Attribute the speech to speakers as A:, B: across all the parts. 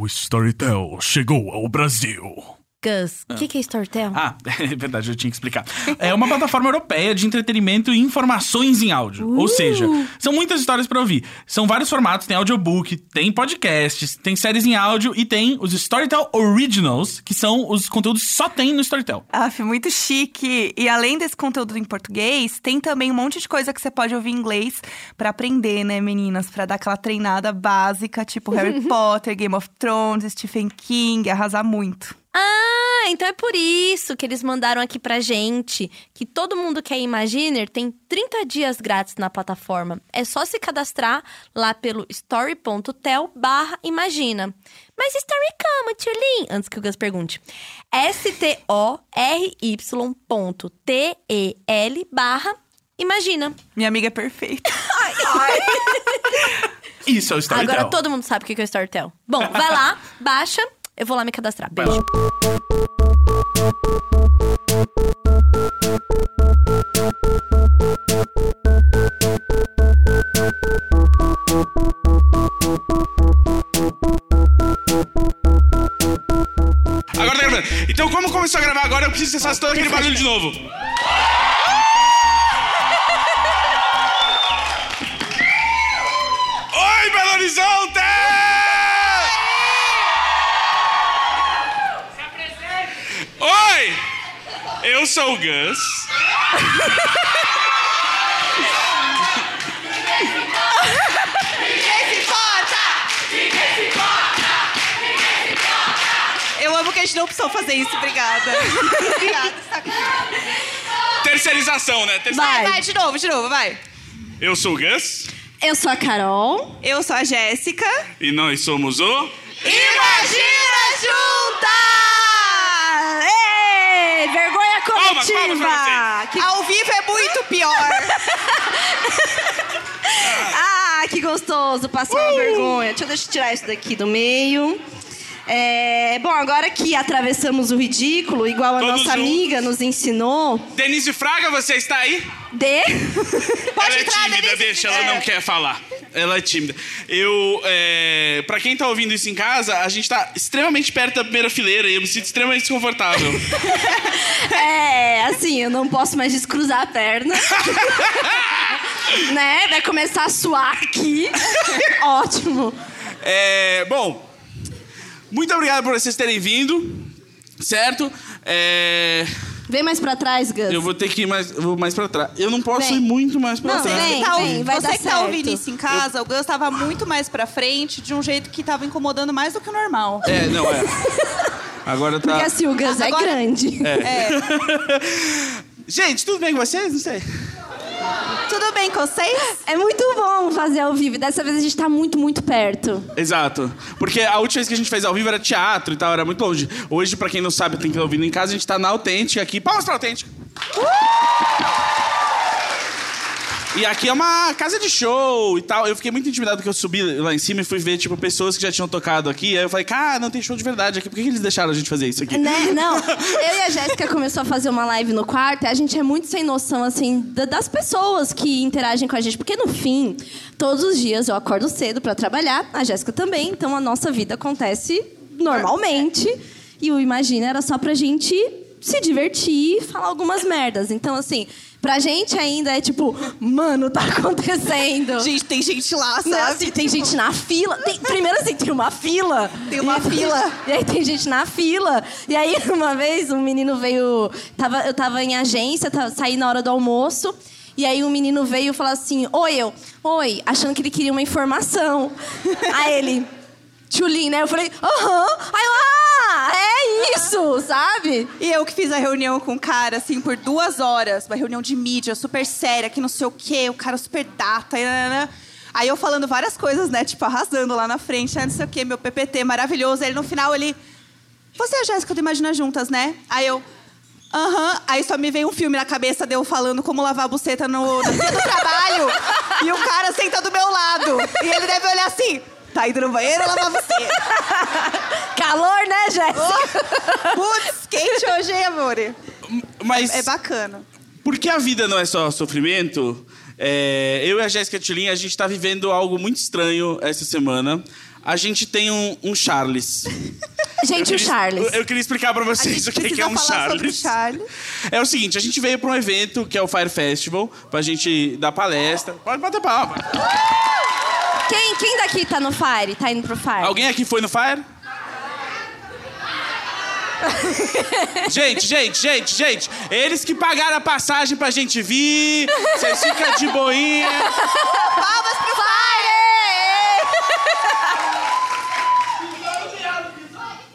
A: O Storytel chegou ao Brasil.
B: Gus, o que, que é Storytel?
C: Ah, é verdade, eu tinha que explicar. É uma plataforma europeia de entretenimento e informações em áudio. Ou seja, são muitas histórias pra ouvir. São vários formatos, tem audiobook, tem podcasts, tem séries em áudio e tem os Storytel Originals, que são os conteúdos que só tem no Storytel.
D: Aff, muito chique. E além desse conteúdo em português, tem também um monte de coisa que você pode ouvir em inglês pra aprender, né, meninas? Pra dar aquela treinada básica, tipo Harry Potter, Game of Thrones, Stephen King, arrasar muito.
B: Ah, então é por isso que eles mandaram aqui pra gente que todo mundo que é Imaginer tem 30 dias grátis na plataforma. É só se cadastrar lá pelo story.tel barra imagina. Mas story como, Tchulin? Antes que o Gus pergunte. S-T-O-R-Y ponto T-E-L barra imagina.
D: Minha amiga é perfeita.
C: Isso é o Storytel.
B: Agora todo mundo sabe o que é o Storytel. Bom, vai lá, baixa. Eu vou lá me cadastrar. Beijo.
E: Agora tá gravando. Então, como começou a gravar agora, eu preciso que você faça todo aquele barulho de novo. Oi, Belo Horizonte! Eu sou o Gus.
D: Eu amo que a gente não precisou fazer isso, obrigada. obrigada.
E: Terceirização, né? Terceir-
D: Vai, vai, de novo, de novo, vai.
E: Eu sou o Gus
F: Eu sou a Carol.
D: Eu sou a Jéssica.
E: e nós somos o.
D: Imagina juntas!
F: Ei, vergonha
E: Palmas,
F: coletiva!
E: palmas
F: que,
D: Ao vivo é muito pior.
F: ah, que gostoso passar uma vergonha. Deixa eu, deixa eu tirar isso daqui do meio. É, bom, agora que atravessamos o ridículo, igual a
E: Todos
F: nossa
E: juntos.
F: amiga nos ensinou,
E: Denise Fraga, você está aí?
F: de.
E: ela é
D: entrar,
E: tímida,
D: Denise.
E: deixa, ela
D: É.
E: não quer falar. Ela é tímida. Eu, é... Pra quem tá ouvindo isso em casa, a gente tá extremamente perto da primeira fileira e eu me sinto extremamente desconfortável.
F: É, assim, eu não posso mais descruzar a perna. né? Vai começar a suar aqui. Ótimo.
E: É, bom, muito obrigado por vocês terem vindo, certo? É,
F: Vem mais pra trás, Gus.
E: eu vou ter que ir mais, eu vou mais pra trás. Eu não posso
F: Vem.
E: ir muito mais pra
F: Não,
E: trás.
F: vem.
D: Você, tá,
F: vem, vai
D: você
F: dar
D: que tá
F: certo.
D: ouvindo isso em casa, o Gus tava muito mais pra frente, de um jeito que tava incomodando mais do que o normal.
E: É, não é. Agora tá.
F: Porque assim, o Gus é
D: Agora-
F: grande.
E: Gente, tudo bem com vocês? Não sei.
D: Tudo bem com vocês?
F: É muito bom fazer ao vivo. Dessa vez a gente tá muito, muito perto.
E: Exato. Porque a última vez que a gente fez ao vivo era teatro e tal, era muito longe. Hoje, pra quem não sabe, tem que ouvindo em casa, a gente tá na Autêntica aqui. Palmas pra Autêntica. E aqui é uma casa de show e tal. Eu fiquei muito intimidado porque eu subi lá em cima e fui ver, tipo, pessoas que já tinham tocado aqui. Aí eu falei, cara, não tem show de verdade aqui. Por que que eles deixaram a gente fazer isso aqui?
F: Né? Não, eu e a Jéssica começou a fazer uma live no quarto e a gente é muito sem noção, assim, da- das pessoas que interagem com a gente. Porque no fim, todos os dias eu acordo cedo pra trabalhar, a Jéssica também, então a nossa vida acontece normalmente. E o Imagina era só pra gente se divertir e falar algumas merdas. Então, assim, pra gente ainda é tipo, mano, tá acontecendo.
D: Gente, tem gente lá,
F: Não,
D: sabe?
F: assim, tem gente na fila. Tem- primeiro assim, tem uma fila.
D: Tem uma
F: E-
D: fila.
F: E aí tem gente na fila. E aí, uma vez, um menino veio. Tava, eu tava em agência, tava, saí na hora do almoço. E aí um menino veio e falou assim: Oi, eu, oi, achando que ele queria uma informação. aí ele, Tchulin, né? Eu falei, aham. Aí eu, ah, é isso, sabe?
D: E eu que fiz a reunião com o cara, assim, por duas horas. Uma reunião de mídia, super séria, que não sei o quê. O cara super data. e nananã. Aí eu falando várias coisas, né? Tipo, arrasando lá na frente, né, não sei o quê. Meu PPT maravilhoso. Aí no final, ele... Você é a Jéssica do Imagina Juntas, né? Aí eu... Aham. Aí só me veio um filme na cabeça de eu falando como lavar a buceta no, no dia do trabalho. e o cara senta do meu lado. E ele deve olhar assim... Tá indo no banheiro lavar a buceta.
F: Calor, né, Jéssica?
D: Putz, quente hoje, hein, amor?
E: Mas
D: É bacana.
E: porque a vida não é só sofrimento, é, eu e a Jéssica Tulin, a gente tá vivendo algo muito estranho essa semana. a gente tem um, um Charles.
F: Gente, o Charles.
E: Eu, eu queria explicar pra
D: A
E: vocês
D: gente
E: o que, que
D: precisa
E: é um
D: falar sobre o
E: Charles.
D: Charles.
E: É o seguinte, a gente veio pra um evento que é o Fire Festival, pra gente dar palestra. Pode bater palma.
F: Quem, quem daqui tá no Fire? Tá indo pro Fire?
E: Alguém aqui foi no Fire? gente, gente, gente, gente. Eles que pagaram a passagem pra gente vir. Vocês ficam de boinha.
D: Palmas pro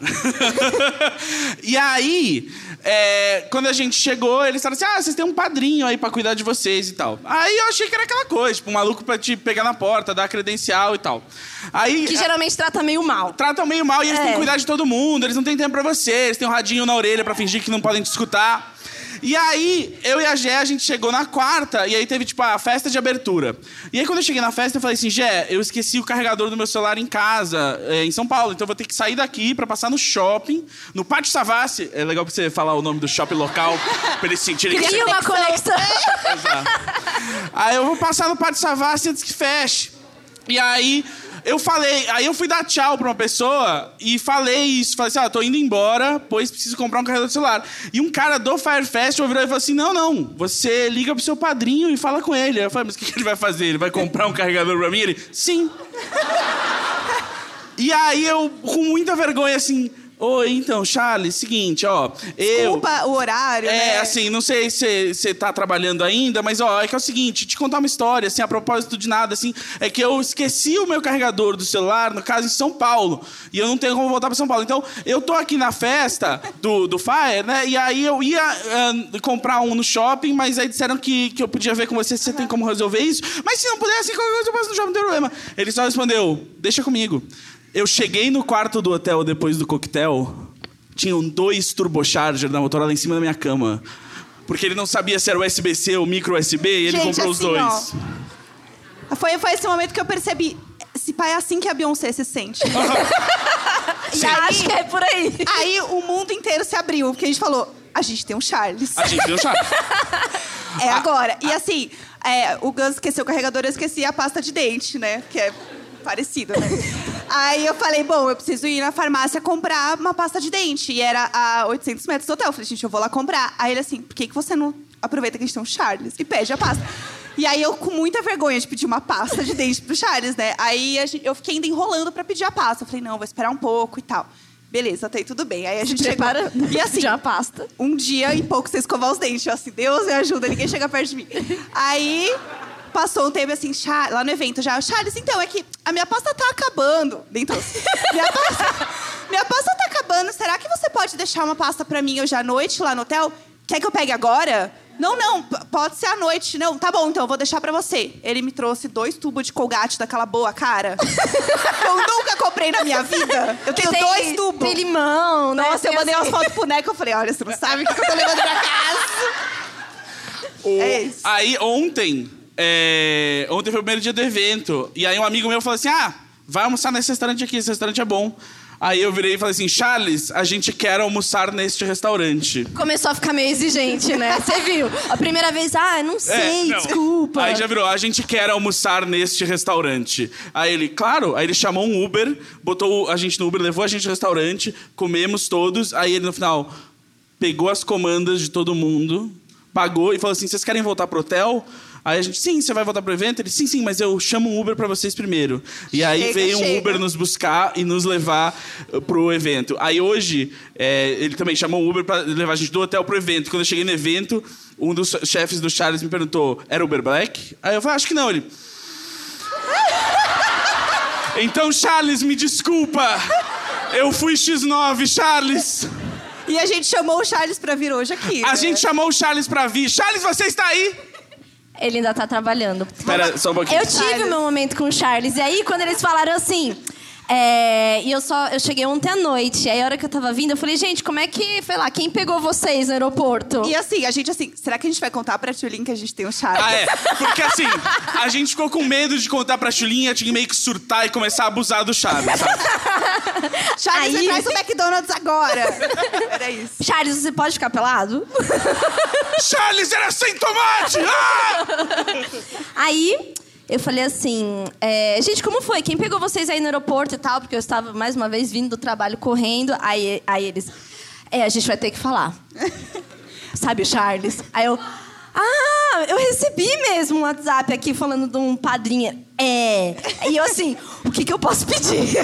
E: e aí, é, quando a gente chegou, eles falaram assim: ah, vocês têm um padrinho aí pra cuidar de vocês e tal. Aí eu achei que era aquela coisa, tipo, um maluco pra te pegar na porta, dar credencial e tal. Aí.
F: Que geralmente trata meio mal.
E: tratam meio mal e eles
F: É.
E: têm que cuidar de todo mundo, eles não têm tempo pra você, eles têm um radinho na orelha pra fingir que não podem te escutar. E aí, eu e a Gé, a gente chegou na quarta, e aí teve, tipo, a festa de abertura. E aí, quando eu cheguei na festa, eu falei assim, Gé, eu esqueci o carregador do meu celular em casa, é, em São Paulo, então eu vou ter que sair daqui pra passar no shopping, no Pátio Savassi. É legal pra você falar o nome do shopping local, pra eles sentirem que
F: Cria
E: você...
F: uma conexão.
E: Exato. Aí eu vou passar no Pátio Savassi antes que feche. E aí eu falei, aí eu fui dar tchau pra uma pessoa e falei isso. Falei assim, ah, tô indo embora, pois preciso comprar um carregador de celular. E um cara do Fire Festival virou e falou assim: não, não, você liga pro seu padrinho e fala com ele. Eu falei, mas o que, que ele vai fazer? Ele vai comprar um carregador pra mim? Ele, sim. E aí eu, com muita vergonha, assim. Oi, então, Charles, seguinte, ó. Eu.
D: Desculpa o horário,
E: É,
D: né?
E: assim, não sei se você tá trabalhando ainda, mas ó, é que é o seguinte, te contar uma história, assim, a propósito de nada, assim, é que eu esqueci o meu carregador do celular, no caso, em São Paulo, e eu não tenho como voltar pra São Paulo. Então, eu tô aqui na festa do, do Fire, né, e aí eu ia ah, comprar um no shopping, mas aí disseram que, que eu podia ver com você se você tem como resolver isso, mas se não pudesse, qualquer coisa eu passo no shopping, não tem problema. Ele só respondeu, deixa comigo. Eu cheguei no quarto do hotel depois do coquetel, tinham dois turbocharger da Motorola em cima da minha cama. Porque ele não sabia se era USB-C ou micro USB e ele
D: Gente,
E: comprou os
D: assim,
E: dois.
D: Foi, foi esse momento que eu percebi. Esse pai é assim que a Beyoncé se sente.
F: E acho que é por aí.
D: Aí o mundo inteiro se abriu, porque a gente falou: a gente tem um Charles.
E: A gente deu chave.
D: É agora. E assim, é, o Gus esqueceu o carregador, eu esqueci a pasta de dente, né? Que é parecido, né? Aí eu falei, bom, eu preciso ir na farmácia comprar uma pasta de dente. E era a 800 metros do hotel. Eu falei, gente, eu vou lá comprar. Aí ele assim, por que, que você não aproveita que a gente tem um Charles e pede a pasta? E aí eu, com muita vergonha de pedir uma pasta de dente pro Charles, né? Aí gente- eu fiquei ainda enrolando pra pedir a pasta. Eu falei, não, vou esperar um pouco e tal. Beleza, tá aí tudo bem. Aí a gente.
F: Prepara
D: E assim,
F: já pasta.
D: um dia e pouco sem escovar os dentes. Eu assim, Deus me ajuda, ninguém chega perto de mim. Aí passou um tempo assim, lá no evento já, Charles, então, é que a minha pasta tá acabando. Nem trouxe. Minha pasta, minha pasta tá acabando. Será que você pode deixar uma pasta pra mim hoje à noite lá no hotel? Quer que eu pegue agora? Não, não, pode ser à noite. Não, tá bom, então, eu vou deixar pra você. Ele me trouxe dois tubos de colgate daquela boa cara. eu nunca comprei na minha vida. Eu tenho
F: Tem-
D: dois tubos.
F: Tem limão, né?
D: Nossa, eu mandei
F: assim-
D: umas fotos pro Neco eu falei, olha, você não sabe o que eu tô levando pra casa.
E: O-
D: É isso.
E: Aí ontem, é, ontem foi o primeiro dia do evento. E aí um amigo meu falou assim: ah, vai almoçar nesse restaurante aqui, esse restaurante é bom. Aí eu virei e falei assim: Charles, a gente quer almoçar neste restaurante.
F: Começou a ficar meio exigente, né? Você viu? A primeira vez, ah, não sei,
E: É, não.
F: desculpa.
E: Aí já virou, a gente quer almoçar neste restaurante. Aí ele, claro, aí ele chamou um Uber, botou a gente no Uber, levou a gente no restaurante, comemos todos. Aí ele no final pegou as comandas de todo mundo, pagou e falou assim: vocês querem voltar pro hotel? Aí a gente, sim, você vai voltar pro evento? Ele, sim, sim, mas eu chamo um Uber pra vocês primeiro. E aí
D: Chega,
E: veio um
D: chega.
E: Uber nos buscar e nos levar uh, pro evento. Aí hoje, é, ele também chamou um Uber pra levar a gente do hotel pro evento. Quando eu cheguei no evento, um dos chefes do Charles me perguntou: era Uber Black? Aí eu falei: acho que não. Ele. Então, Charles, me desculpa. Eu fui X9, Charles.
D: E a gente chamou o Charles pra vir hoje aqui.
E: A
D: né?
E: gente chamou o Charles pra vir. Charles, você está aí?
F: Ele ainda tá trabalhando.
E: Espera só um pouquinho.
F: Eu tive meu momento com o Charles. E aí, quando eles falaram assim. É, e eu só eu cheguei ontem à noite. Aí a hora que eu tava vindo, eu falei, gente, como é que, sei lá, quem pegou vocês no aeroporto?
D: E assim, a gente assim, será que a gente vai contar pra Tulin que a gente tem um Charles?
E: Ah, é. Porque assim, a gente ficou com medo de contar pra Chulinha, tinha meio que surtar e começar a abusar do Charles, sabe?
D: Charles,
F: Aí-
D: me traz o McDonald's agora. Era isso.
F: Charles, você pode ficar pelado?
E: Charles era sem tomate! Ah!
F: Aí Eu falei assim, é, gente, como foi? Quem pegou vocês aí no aeroporto e tal? Porque eu estava, mais uma vez, vindo do trabalho correndo. Aí, aí eles, é, a gente vai ter que falar. Sabe o Charles? Aí eu, ah, eu recebi mesmo um WhatsApp aqui falando de um padrinho. É. E eu assim, o que, que eu posso pedir?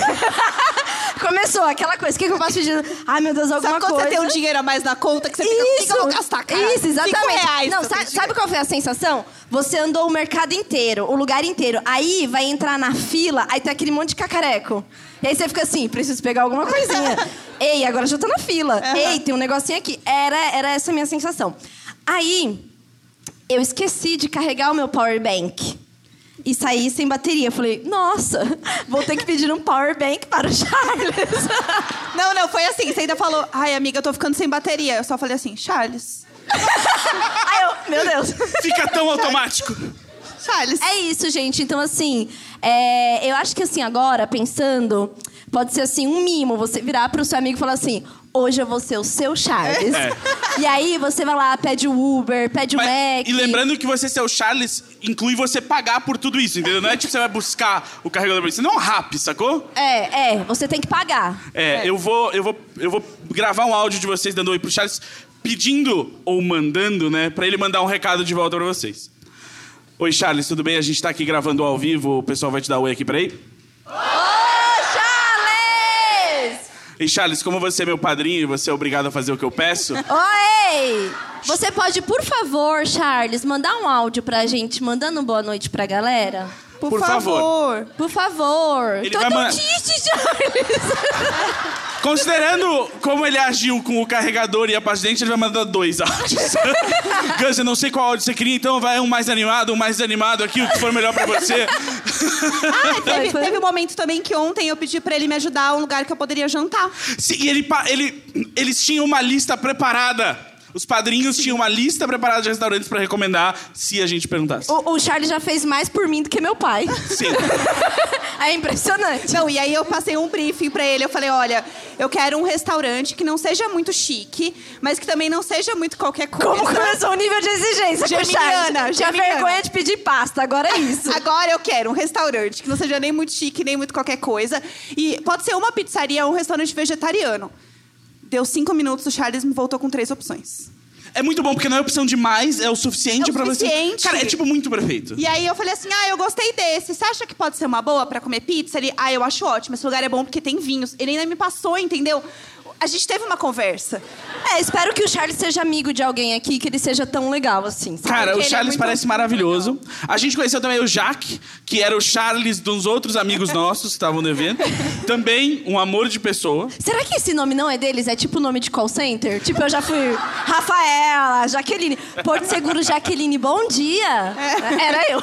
F: Começou aquela coisa, o que, que eu posso pedir? Ai, meu Deus, alguma
D: Sabe quando
F: coisa.
D: você tem um dinheiro a mais na conta que você fica, o que que eu vou gastar, cara?
F: Isso, exatamente.
D: Reais
F: Não, sabe, sabe qual foi a sensação? Você andou o mercado inteiro, o lugar inteiro. Aí vai entrar na fila, aí tem aquele monte de cacareco. E aí você fica assim, preciso pegar alguma coisinha. Ei, agora já tô na fila. Ei, tem um negocinho aqui. Era, era essa a minha sensação. Aí, eu esqueci de carregar o meu power bank. E saí sem bateria. Eu falei, nossa, vou ter que pedir um power bank para o Charles.
D: Não, não, foi assim. Você ainda falou, ai, amiga, eu tô ficando sem bateria. Eu só falei assim, Charles.
F: aí eu, meu Deus.
E: Fica tão automático.
D: Charles.
F: É isso, gente. Então, assim, é, eu acho que assim, agora, pensando, pode ser assim, um mimo, você virar pro seu amigo e falar assim. Hoje eu vou ser o seu Charles.
E: É.
F: E aí você vai lá, pede o Uber, pede o
E: Mas-
F: Mac.
E: e lembrando que você ser o Charles inclui você pagar por tudo isso, entendeu? Não é tipo você vai buscar o carregador pra você. Não é um rap, sacou?
F: É, é, você tem que pagar.
E: É, eu vou, eu vou, eu vou gravar um áudio de vocês dando oi pro Charles, pedindo ou mandando, né, pra ele mandar um recado de volta pra vocês. Oi, Charles, tudo bem? A gente tá aqui gravando ao vivo, o pessoal vai te dar oi aqui, peraí.
F: Charles!
E: E Charles, como você é meu padrinho e você é obrigado a fazer o que eu peço,
F: Oi! Você pode, por favor, Charles, mandar um áudio pra gente, mandando um boa noite pra galera?
D: Por,
E: por favor.
D: favor.
F: Por favor.
E: Ele
F: Tô
E: vai
F: tão
E: man-
F: triste, Charles.
E: considerando como ele agiu com o carregador e a pasta de dente, ele vai mandar dois áudios. Gus, eu não sei qual áudio você queria, então vai um mais animado, um mais desanimado aqui, o que for melhor pra você.
D: Ah, teve, teve um momento também que ontem eu pedi pra ele me ajudar a um lugar que eu poderia jantar.
E: Sim, e ele, ele, eles tinham uma lista preparada. Os padrinhos tinham uma lista preparada de restaurantes pra recomendar se a gente perguntasse.
F: O, o Charles já fez mais por mim do que meu pai.
E: Sim.
F: É impressionante.
D: Não, e aí eu passei um briefing pra ele. Eu falei, olha, eu quero um restaurante que não seja muito chique, mas que também não seja muito qualquer coisa.
F: Como começou o nível de exigência com o
D: Geminiana?
F: Tinha vergonha de pedir pasta, agora é isso.
D: Agora eu quero um restaurante que não seja nem muito chique, nem muito qualquer coisa. E pode ser uma pizzaria ou um restaurante vegetariano. Deu cinco minutos, o Charles me voltou com três opções.
E: É muito bom, porque não é opção demais, é o suficiente
D: É o
E: pra
D: suficiente.
E: você. Cara, é tipo muito perfeito.
D: E aí eu falei assim: ah, eu gostei desse. Você acha que pode ser uma boa pra comer pizza? Ele, ah, eu acho ótimo. Esse lugar é bom porque tem vinhos. Ele ainda me passou, entendeu? A gente teve uma conversa.
F: É, espero que o Charles seja amigo de alguém aqui, que ele seja tão legal assim. sabe?
E: Cara, o
D: ele é
E: Charles
D: muito-
E: parece maravilhoso. A gente conheceu também o Jaque, que era o Charles dos outros amigos nossos que estavam no evento. Também um amor de pessoa.
F: Será que esse nome não é deles? É tipo nome de call center? Tipo, eu já fui Rafaela, Jaqueline. Porto Seguro, Jaqueline, bom dia. Era eu.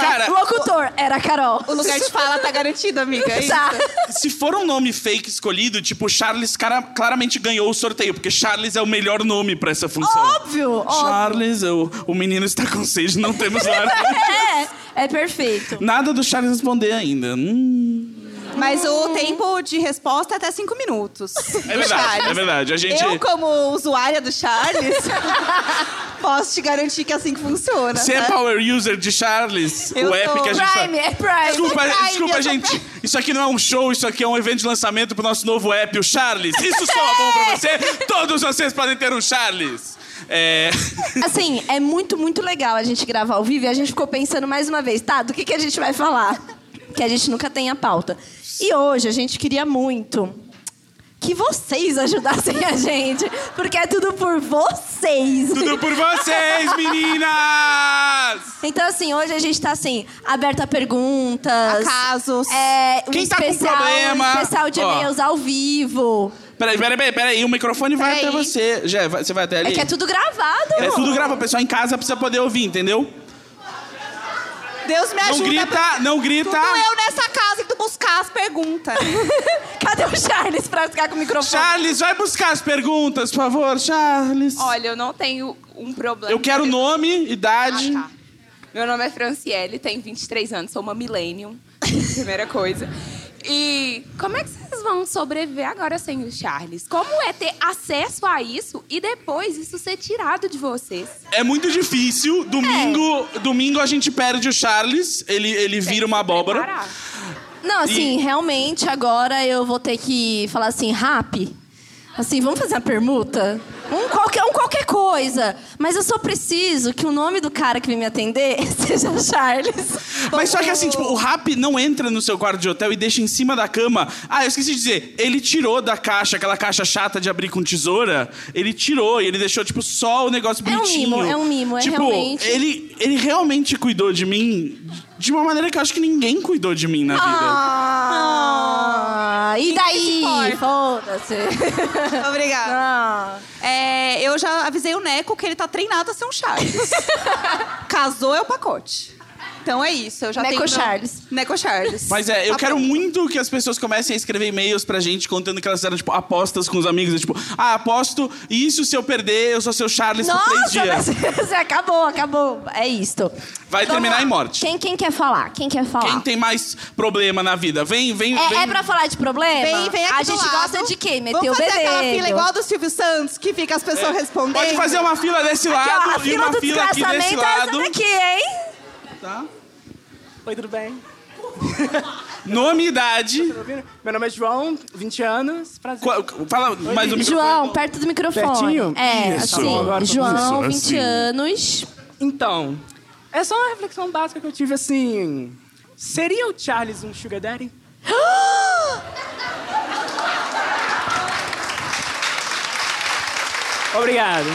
E: Cara,
F: Locutor, era a Carol.
D: O lugar de fala tá garantido, amiga. É isso.
F: Tá.
E: se for um nome fake escolhido, tipo, Charles cara, claramente ganhou o sorteio, porque Charles é o melhor nome pra essa função.
F: Óbvio, óbvio.
E: Charles, o, o menino está com sede, não temos lá.
F: É, é perfeito.
E: Nada do Charles responder ainda. Hum.
D: Mas o tempo de resposta é até cinco minutos.
E: É verdade, é verdade. A gente.
D: Eu, como usuária do Charles, posso te garantir que é assim que funciona.
E: Você é
D: tá?
E: power user de Charles,
D: Eu
E: o app
D: sou.
E: que a gente
F: Prime, é Prime.
E: Desculpa,
D: Prime,
E: desculpa gente. Isso aqui não é um show, isso aqui é um evento de lançamento pro nosso novo app, o Charles. Isso soa bom pra você? Todos vocês podem ter um Charles. É...
F: Assim, é muito, muito legal a gente gravar ao vivo e a gente ficou pensando mais uma vez, tá, do que, que a gente vai falar? Que a gente nunca tem a pauta. E hoje a gente queria muito que vocês ajudassem a gente, porque é tudo por vocês.
E: Tudo por vocês, meninas!
F: Então, assim, hoje a gente tá assim, aberta a perguntas.
D: A casos.
F: É, um
E: Quem tá com
F: especial,
E: problema?
F: Um especial de e-mails ao vivo.
E: Peraí, peraí, peraí, peraí. O microfone vai
D: Peraí.
E: até você. Já, vai- você vai até ali?
F: É que é tudo gravado,
E: É tudo grava, o pessoal em casa precisa poder ouvir, entendeu?
D: Deus me ajuda.
E: Não grita, não grita.
D: Tudo eu nessa casa indo buscar as perguntas.
F: Cadê o Charles pra ficar com o microfone?
E: Charles, vai buscar as perguntas, por favor, Charles.
G: Olha, eu não tenho um problema.
E: Eu quero nome, idade.
G: Ah, tá. Meu nome é Franciele, tenho 23 anos, sou uma millennium. Primeira coisa.
H: E como é que vocês vão sobreviver agora sem o Charles? Como é ter acesso a isso e depois isso ser tirado de vocês?
E: É muito difícil. Domingo, domingo a gente perde o Charles. Ele, ele vira uma abóbora.
H: Preparar.
F: Não, assim, realmente agora eu vou ter que falar assim, rap. Assim, vamos fazer uma permuta? Um qualquer, um qualquer coisa. Mas eu só preciso que o nome do cara que vem me atender seja Charles.
E: Mas só que assim, tipo, o rap não entra no seu quarto de hotel e deixa em cima da cama. Ah, eu esqueci de dizer. Ele tirou da caixa, aquela caixa chata de abrir com tesoura. Ele tirou e ele deixou, tipo, só o negócio
F: É um
E: bonitinho.
F: mimo, é um mimo, é
E: tipo,
F: realmente.
E: Ele, ele realmente cuidou de mim de uma maneira que eu acho que ninguém cuidou de mim na vida.
F: Ah, e daí? Foda-se.
D: Obrigada.
F: Ah.
D: É, eu já avisei o Neco que ele tá treinado a ser um Charles. Casou é o pacote. Então é isso, eu já
F: Neco
D: tenho...
F: Charles.
D: Neco Charles.
E: Mas é, eu
D: Tá
E: quero muito que as pessoas comecem a escrever e-mails pra gente contando que elas fizeram, tipo, apostas com os amigos. É, tipo, ah, aposto isso se eu perder, eu sou seu Charles por três
F: Nossa,
E: dias.
F: mas você acabou, acabou. É isto.
E: Vai
F: Vamos
E: terminar
F: lá.
E: em morte.
F: Quem, quem quer falar? Quem quer falar?
E: Quem tem mais problema na vida? Vem, vem,
F: É,
E: vem.
F: é pra falar de problema?
D: Vem, vem aqui
F: A
D: do
F: gente
D: lado.
F: gosta de quê? Meter
D: Vamos
F: o
D: fazer
F: bedelho.
D: aquela fila igual do Silvio Santos, que fica as pessoas respondendo.
E: Pode fazer uma fila desse
F: Aqui, ó,
E: lado
F: a
E: e
F: fila
E: uma
F: do
E: fila aqui desse
F: é
E: lado.
F: daqui, hein?
E: Tá?
I: Oi, tudo bem?
E: Nome e idade.
I: Tá? Meu nome é João, 20 anos. Prazer.
E: Qua- Fala mais um
F: João, perto do microfone.
I: Pertinho?
F: É,
I: Isso.
F: assim.
I: Agora,
F: João,
A: isso,
F: 20
A: assim.
F: anos.
I: Então, é só uma reflexão básica que eu tive assim. Seria o Charles um Sugar Daddy? Obrigado.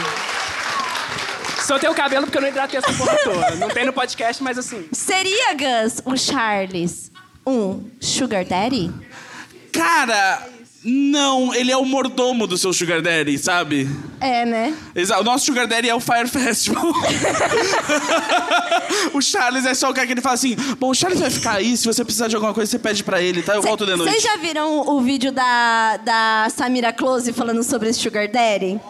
I: Soltei o cabelo porque eu não hidratei essa porra toda. Não tem no podcast, mas assim.
F: Seria, Gus, o Charles um Sugar Daddy?
E: Cara, não, ele é o mordomo do seu Sugar Daddy, sabe?
F: É, né?
E: Exa- O nosso Sugar Daddy é o Fire Festival. o Charles é só o cara que ele fala assim: Bom, o Charles vai ficar aí, se você precisar de alguma coisa, você pede pra ele, tá? Eu volto de noite.
F: Vocês já viram o vídeo da, da Samira Close falando sobre esse Sugar Daddy?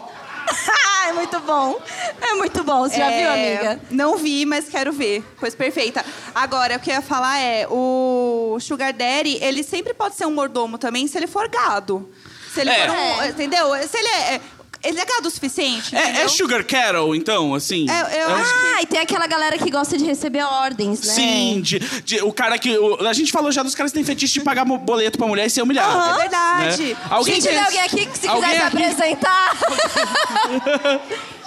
F: é muito bom. É muito bom. Você já viu,
D: É,
F: amiga?
D: Não vi, mas quero ver. Coisa perfeita. Agora, o que eu ia falar é, o Sugar Daddy, ele sempre pode ser um mordomo também se ele for gado. Se ele
E: É.
D: for um...
F: É.
D: Entendeu? Se ele é... Ele é gado o suficiente,
E: É, é? Sugar Carol, então, assim?
D: É, eu acho
F: Ah, e tem aquela galera que gosta de receber ordens, né?
E: Sim, de, de- o cara que. o- a gente falou já dos caras que têm fetiche de pagar mo- boleto pra mulher e ser humilhado.
D: É verdade.
E: Né? Alguém
F: Gente,
E: tem-
F: alguém aqui que se
E: alguém
F: quiser se
E: aqui-
F: apresentar.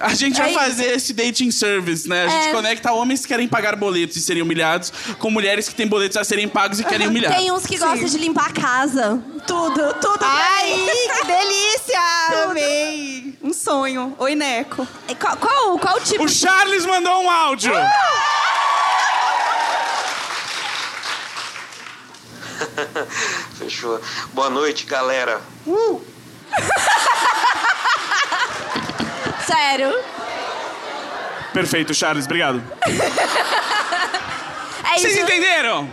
E: A gente vai fazer esse dating service, né? A gente
F: É.
E: conecta homens que querem pagar boletos e serem humilhados com mulheres que têm boletos a serem pagos e querem humilhar.
F: Tem uns que gostam de limpar a casa. Tudo, tudo.
D: Ai, que delícia! Amei! Um sonho. Oi, Neco.
F: E Qual, qual, qual tipo
E: O Charles mandou um áudio!
J: Fechou. Boa noite, galera.
F: Sério?
E: Perfeito, Charles, obrigado.
F: É
E: Vocês
F: isso.
E: entenderam?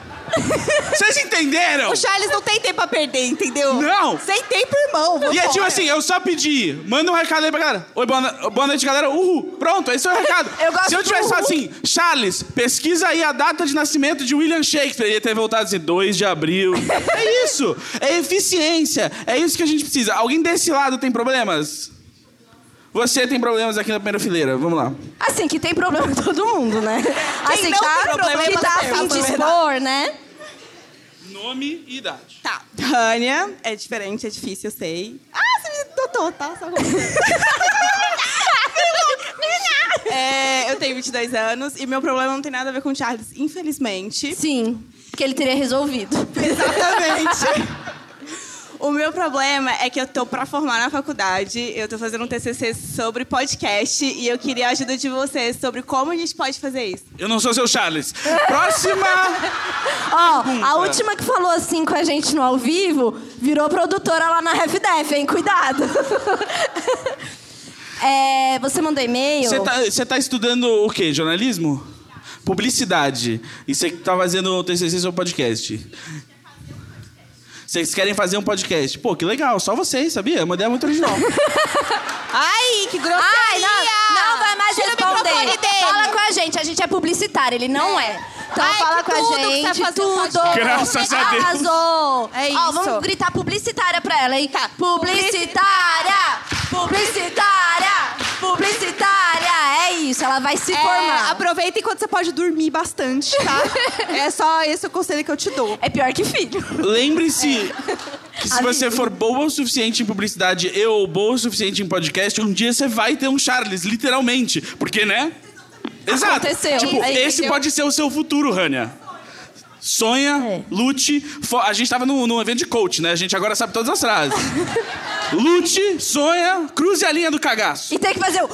E: Vocês entenderam?
D: O Charles não tem tempo pra perder, entendeu?
E: Não.
D: Sem tempo, irmão.
E: E é tipo assim, eu só pedi, manda um recado aí pra galera. Oi, boa, no- boa noite, galera. Uhul. Pronto, esse é o recado.
F: Eu gosto
E: Se eu tivesse falado assim, Charles, pesquisa aí a data de nascimento de William Shakespeare. Ele ia ter voltado assim, 2 de abril. é isso. É eficiência. É isso que a gente precisa. Alguém desse lado tem problemas? Você tem problemas aqui na primeira fileira. Vamos lá.
F: Assim, que tem problema em todo mundo, né? assim,
D: não
F: tá,
D: tem problema
F: que tá afim de expor, né?
E: Nome e idade.
D: Tá. Tânia, é diferente, é difícil, eu sei. Ah, você me dotou, tá? Só é, eu tenho 22 anos e meu problema não tem nada a ver com o Charles, infelizmente.
F: Sim, porque ele teria resolvido.
D: Exatamente. O meu problema é que eu tô pra formar na faculdade, eu tô fazendo um TCC sobre podcast e eu queria a ajuda de vocês sobre como a gente pode fazer isso.
E: Eu não sou seu Charles. Próxima.
F: Ó, a última que falou assim com a gente no ao vivo virou produtora lá na RefDef, hein? Cuidado. É, você mandou e-mail?
E: Você tá, você tá estudando o quê? Jornalismo? Publicidade. E você tá fazendo o TCC sobre podcast. Vocês querem fazer um podcast? Pô, que legal. Só vocês, sabia? É uma ideia muito original.
D: Ai, que grosseria!
F: Ai, não, não vai mais
D: Tira o
F: responder. Fala com a gente, a gente é publicitário, ele não é. Então
D: Ai,
F: fala
D: que
F: com a
D: que
F: gente,
D: fazer,
F: tudo.
D: pode-
E: Graças a Deus.
F: Arrasou.
D: É
F: Ó,
D: isso.
F: vamos gritar publicitária pra ela, hein? Publicitária! Publicitária! Publicitária! É isso, ela vai se
D: É,
F: formar.
D: aproveita enquanto você pode dormir bastante, tá? é só esse o conselho que eu te dou.
F: É pior que filho.
E: Lembre-se que se você for boa o suficiente em publicidade e ou boa o suficiente em podcast, um dia você vai ter um Charles, literalmente. Porque, né? Exato.
F: Aconteceu.
E: Tipo,
F: Aí,
E: esse
F: entendeu?
E: pode ser o seu futuro, Rania. Sonha,
F: É.
E: lute. fo- A gente tava num, num evento de coach, né? A gente agora sabe todas as frases. lute, sonha, cruze a linha do cagaço.
F: E tem que fazer o.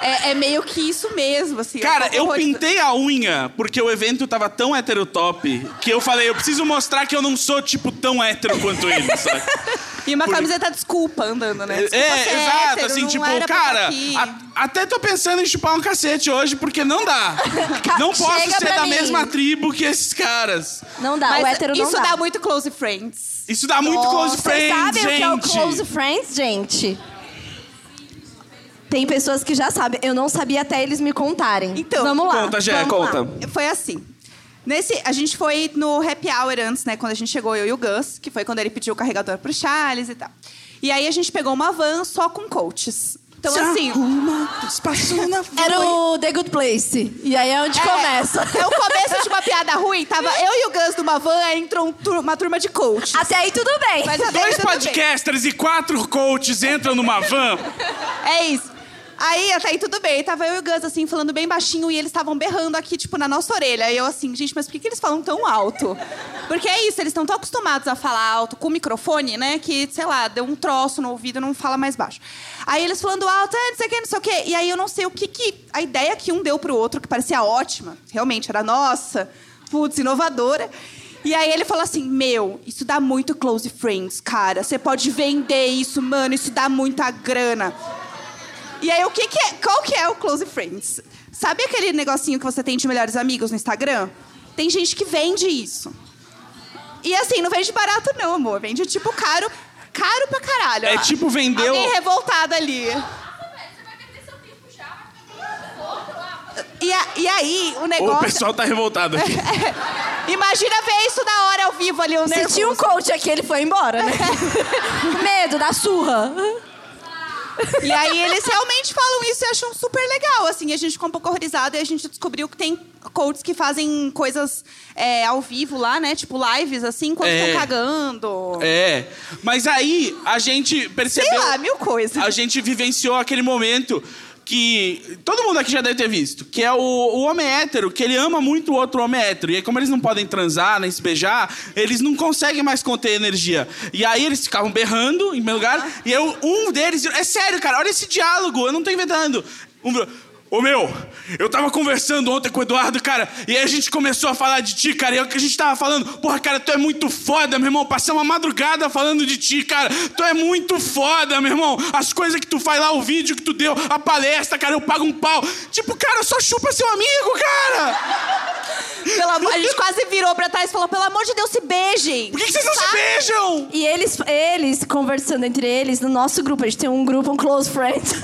D: É, é meio que isso mesmo, assim.
E: Cara, eu
D: horroriza-
E: pintei a unha porque o evento tava tão heterotop que eu falei, eu preciso mostrar que eu não sou, tipo, tão hétero quanto ele, sabe?
D: E uma
E: Por-
D: camiseta desculpa andando, né?
E: É,
D: Desculpa ser
E: exato,
D: hétero,
E: assim, tipo, cara,
D: tá aqui.
E: a- até tô pensando em chupar um cacete hoje, porque não dá. não posso ser da
F: mim.
E: mesma tribo que esses caras.
F: Não dá,
D: Mas
F: o hétero não
D: isso
F: dá.
D: dá muito close friends.
E: Isso dá muito close
F: Vocês
E: friends,
F: sabem o que é o
E: gente.
F: close friends, gente? Tem pessoas que já sabem. Eu não sabia até eles me contarem.
D: Então,
F: Vamos lá.
E: Conta, Jé,
F: vamos lá.
E: conta.
D: Foi assim. Nesse, a gente foi no happy hour antes, né? Quando a gente chegou, eu e o Gus, que foi quando ele pediu o carregador pro Charles e tal. E aí a gente pegou uma van só com coaches. Então, assim.
F: Era o The Good Place. E aí é onde começa.
D: É o começo de uma piada ruim. Tava eu e o Gus numa van, aí entrou um tur- uma turma de coaches.
F: Até aí tudo bem.
D: Mas
E: Dois podcasters e quatro coaches entram numa van.
D: É isso. Aí, até aí tudo bem. Tava eu e o Gus, assim, falando bem baixinho e eles estavam berrando aqui, tipo, na nossa orelha. E eu, assim, gente, mas por que, que eles falam tão alto? Porque é isso, eles estão tão acostumados a falar alto com o microfone, né? Que, sei lá, deu um troço no ouvido e não fala mais baixo. Aí eles falando alto, ah, não sei o que, não sei o quê. E aí eu não sei o que que. A ideia que um deu pro outro, que parecia ótima, realmente era nossa, putz, inovadora. E aí ele falou assim: Meu, isso dá muito close friends, cara. Você pode vender isso, mano, isso dá muita grana. E aí, o que, que é. Qual que é o Close Friends? Sabe aquele negocinho que você tem de melhores amigos no Instagram? Tem gente que vende isso. E assim, não vende barato, não, amor. Vende tipo caro, caro pra caralho.
E: É
D: ó.
E: tipo vendeu-
D: Alguém revoltado ali. E, a- e aí, o
E: O
D: negócio.
E: pessoal tá revoltado aqui.
D: Imagina ver isso na hora ao vivo ali, o
F: Se
D: nervoso.
F: tinha um coach aqui, ele foi embora, né? Medo da surra.
D: E aí eles realmente falam isso e acham super legal. Assim, a gente ficou um pouco horrorizado e a gente descobriu que tem coaches que fazem coisas é, ao vivo lá, né? Tipo lives, assim, quando
E: É.
D: estão cagando.
E: É. Mas aí a gente percebeu.
D: Sei lá, mil coisas.
E: A gente vivenciou aquele momento que todo mundo aqui já deve ter visto, que é o, o homem hétero, que ele ama muito o outro homem hétero. E aí, como eles não podem transar, nem se beijar, eles não conseguem mais conter energia. E aí eles ficavam berrando em primeiro lugar, e eu, um deles. É sério, cara, olha esse diálogo, eu não tô inventando. Um, Ô meu, eu tava conversando ontem com o Eduardo, cara, e aí a gente começou a falar de ti, cara, e é o que a gente tava falando, porra, cara, tu é muito foda, meu irmão, passei uma madrugada falando de ti, cara, tu é muito foda, meu irmão, as coisas que tu faz lá, o vídeo que tu deu, a palestra, cara, eu pago um pau. Tipo, cara, só chupa seu amigo, cara!
D: Pelo amor- a gente quase virou pra trás e falou: pelo amor de Deus, se beijem.
E: Por que, que vocês não se
D: Sabe?
E: beijam?
F: E eles, eles conversando entre eles, no nosso grupo, a gente tem um grupo, um close friends.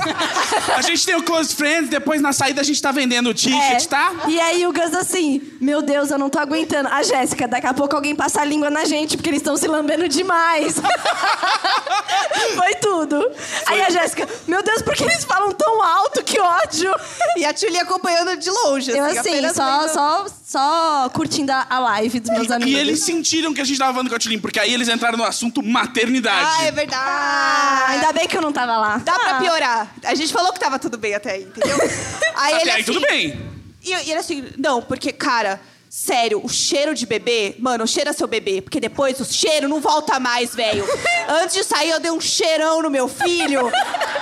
E: A gente tem o Close Friends, depois na saída a gente tá vendendo o ticket,
F: É.
E: tá?
F: E aí o Gus assim, meu Deus, eu não tô aguentando. A Jéssica, daqui a pouco alguém passa a língua na gente, porque eles estão se lambendo demais. Foi tudo. Aí a Jéssica, meu Deus, por que eles falam tão alto? Que ódio.
D: E a Tchuli acompanhando de longe.
F: Eu
D: assim,
F: assim, só,
D: vendo-
F: só, só curtindo a live dos meus amigos.
E: E eles sentiram que a gente tava falando com a Tilin, porque aí eles entraram no assunto maternidade.
D: Ah, é verdade.
F: Ah, ainda bem que eu não tava lá.
D: Dá pra
F: Ah.
D: piorar. A gente falou que tava tudo bem até aí, entendeu? Aí
E: Até
D: ele
E: aí
D: assim,
E: tudo bem.
D: E, e ele assim, não, porque, cara, sério, o cheiro de bebê, mano, cheira seu bebê, porque depois o cheiro não volta mais, velho. Antes de sair, eu dei um cheirão no meu filho.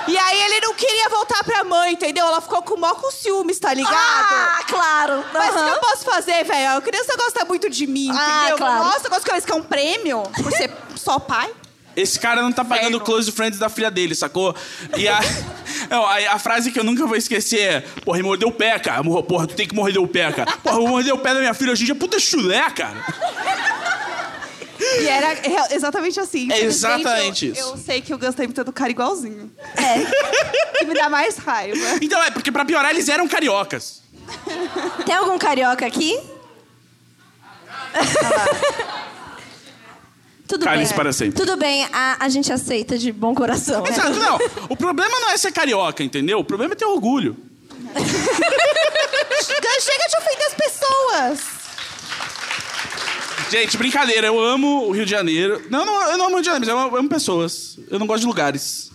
D: E aí ele não queria voltar pra mãe, entendeu? Ela ficou com mó com ciúmes, tá ligado?
F: Ah, claro.
D: Mas o que eu posso fazer, velho? A criança gosta muito de mim,
F: Ah,
D: entendeu?
F: claro.
D: Nossa, gosta que eles querem um prêmio por ser só pai.
E: Esse cara não tá pagando o close friends da filha dele, sacou? E a, Não, a, a frase que eu nunca vou esquecer é: Porra, ele mordeu o pé, cara. Porra, tu tem que morder o pé, cara. Porra, eu vou morder o pé da minha filha hoje em dia. Puta chulé, cara.
D: E era exatamente assim.
E: É exatamente
D: eu,
E: isso.
D: Eu sei que o Gus tá imitando o cara igualzinho. É. que me dá mais raiva.
E: Então é, porque pra piorar, eles eram cariocas.
F: Tem algum carioca aqui? Tudo
E: Cálice
F: bem.
E: para sempre.
F: Tudo bem, a, a gente aceita de bom coração.
E: Exato, não. O problema não é ser carioca, entendeu? O problema é ter orgulho.
D: Chega de ofender as pessoas.
E: Gente, brincadeira, eu amo o Rio de Janeiro. Não, não, eu não amo o Rio de Janeiro, mas eu amo, eu amo pessoas. Eu não gosto de lugares.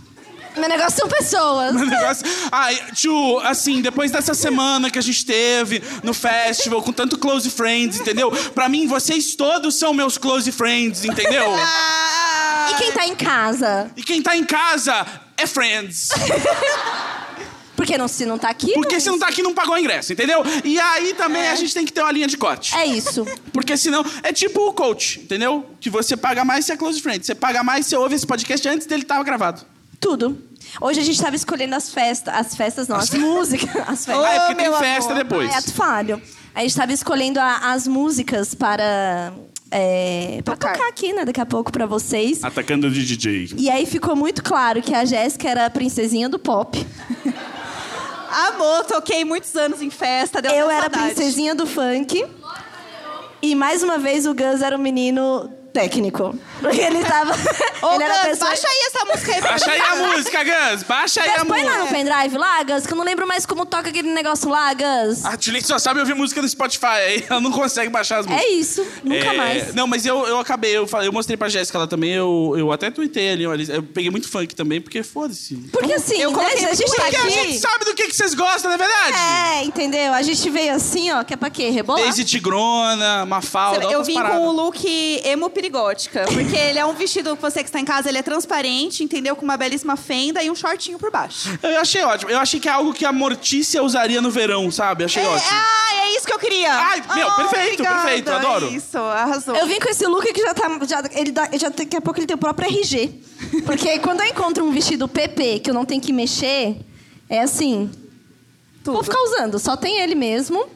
F: Meu negócio são pessoas.
E: O negócio... Ai, tio, assim, depois dessa semana que a gente teve no festival, com tanto close friends, entendeu? Pra mim, vocês todos são meus close friends, entendeu?
D: Ah,
F: E quem tá em casa?
E: E quem tá em casa é friends.
F: Porque não, se não tá aqui.
E: Porque
F: não...
E: se não tá aqui, não pagou o ingresso, entendeu? E aí também a gente tem que ter uma linha de corte.
F: É isso.
E: Porque senão é tipo o coach, entendeu? Que você paga mais, você é close friend. Você paga mais, você ouve esse podcast antes dele estar gravado.
F: Tudo. Hoje a gente tava escolhendo as festas. As festas, não, as músicas. As festas.
E: Ah, é porque tem
D: meu
E: festa
D: amor.
E: depois.
F: Ah, é ato falho. A gente tava escolhendo a- as músicas para. É, pra
D: Tocar.
F: tocar aqui, né? Daqui a pouco pra vocês.
E: Atacando de DJ.
F: E aí ficou muito claro que a Jéssica era a princesinha do pop.
D: Amor, toquei muitos anos em festa. Deu
F: Eu era a princesinha do funk. E mais uma vez o Gus era o menino técnico. Porque ele tava.
D: Ô,
F: ele
D: Gus,
F: pessoa.
D: baixa aí essa música aí
E: Baixa aí a música, Gus. Baixa aí
F: Gus,
E: a
F: põe lá no
E: música.
F: pendrive lá, Gus, que eu não lembro mais como toca aquele negócio lá, Gus.
E: A Tilly só sabe ouvir música no Spotify, aí ela não consegue baixar as músicas.
F: É isso, nunca
E: É,
F: mais.
E: Não, mas eu, eu acabei, eu, falei, eu mostrei pra Jéssica ela também, eu, eu até tuitei ali, olha, eu peguei muito funk também, porque foda-se.
F: Porque assim,
D: Eu
F: né,
D: coloquei
F: a gente tá
E: Porque a gente
F: aqui.
E: sabe do que, que vocês gostam, não é verdade?
F: É, entendeu? A gente veio assim, ó, que é pra quê? Rebolar?
E: Daisy Tigrona, Mafalda,
D: Eu vim
E: paradas.
D: com o look emo perigótica. Porque ele é um vestido, você que está em casa, ele é transparente, entendeu? Com uma belíssima fenda e um shortinho por baixo.
E: Eu achei ótimo. Eu achei que é algo que a Mortícia usaria no verão, sabe? Achei
D: É,
E: ótimo.
D: ah, é isso que eu queria.
E: Ai, meu,
D: Ah,
E: perfeito,
D: obrigada.
E: perfeito, adoro.
D: Isso, arrasou.
F: Eu vim com esse look que já tá. Já, ele dá, já, daqui a pouco ele tem o próprio RG. Porque quando eu encontro um vestido PP que eu não tenho que mexer, é assim. Vou ficar usando, só tem ele mesmo.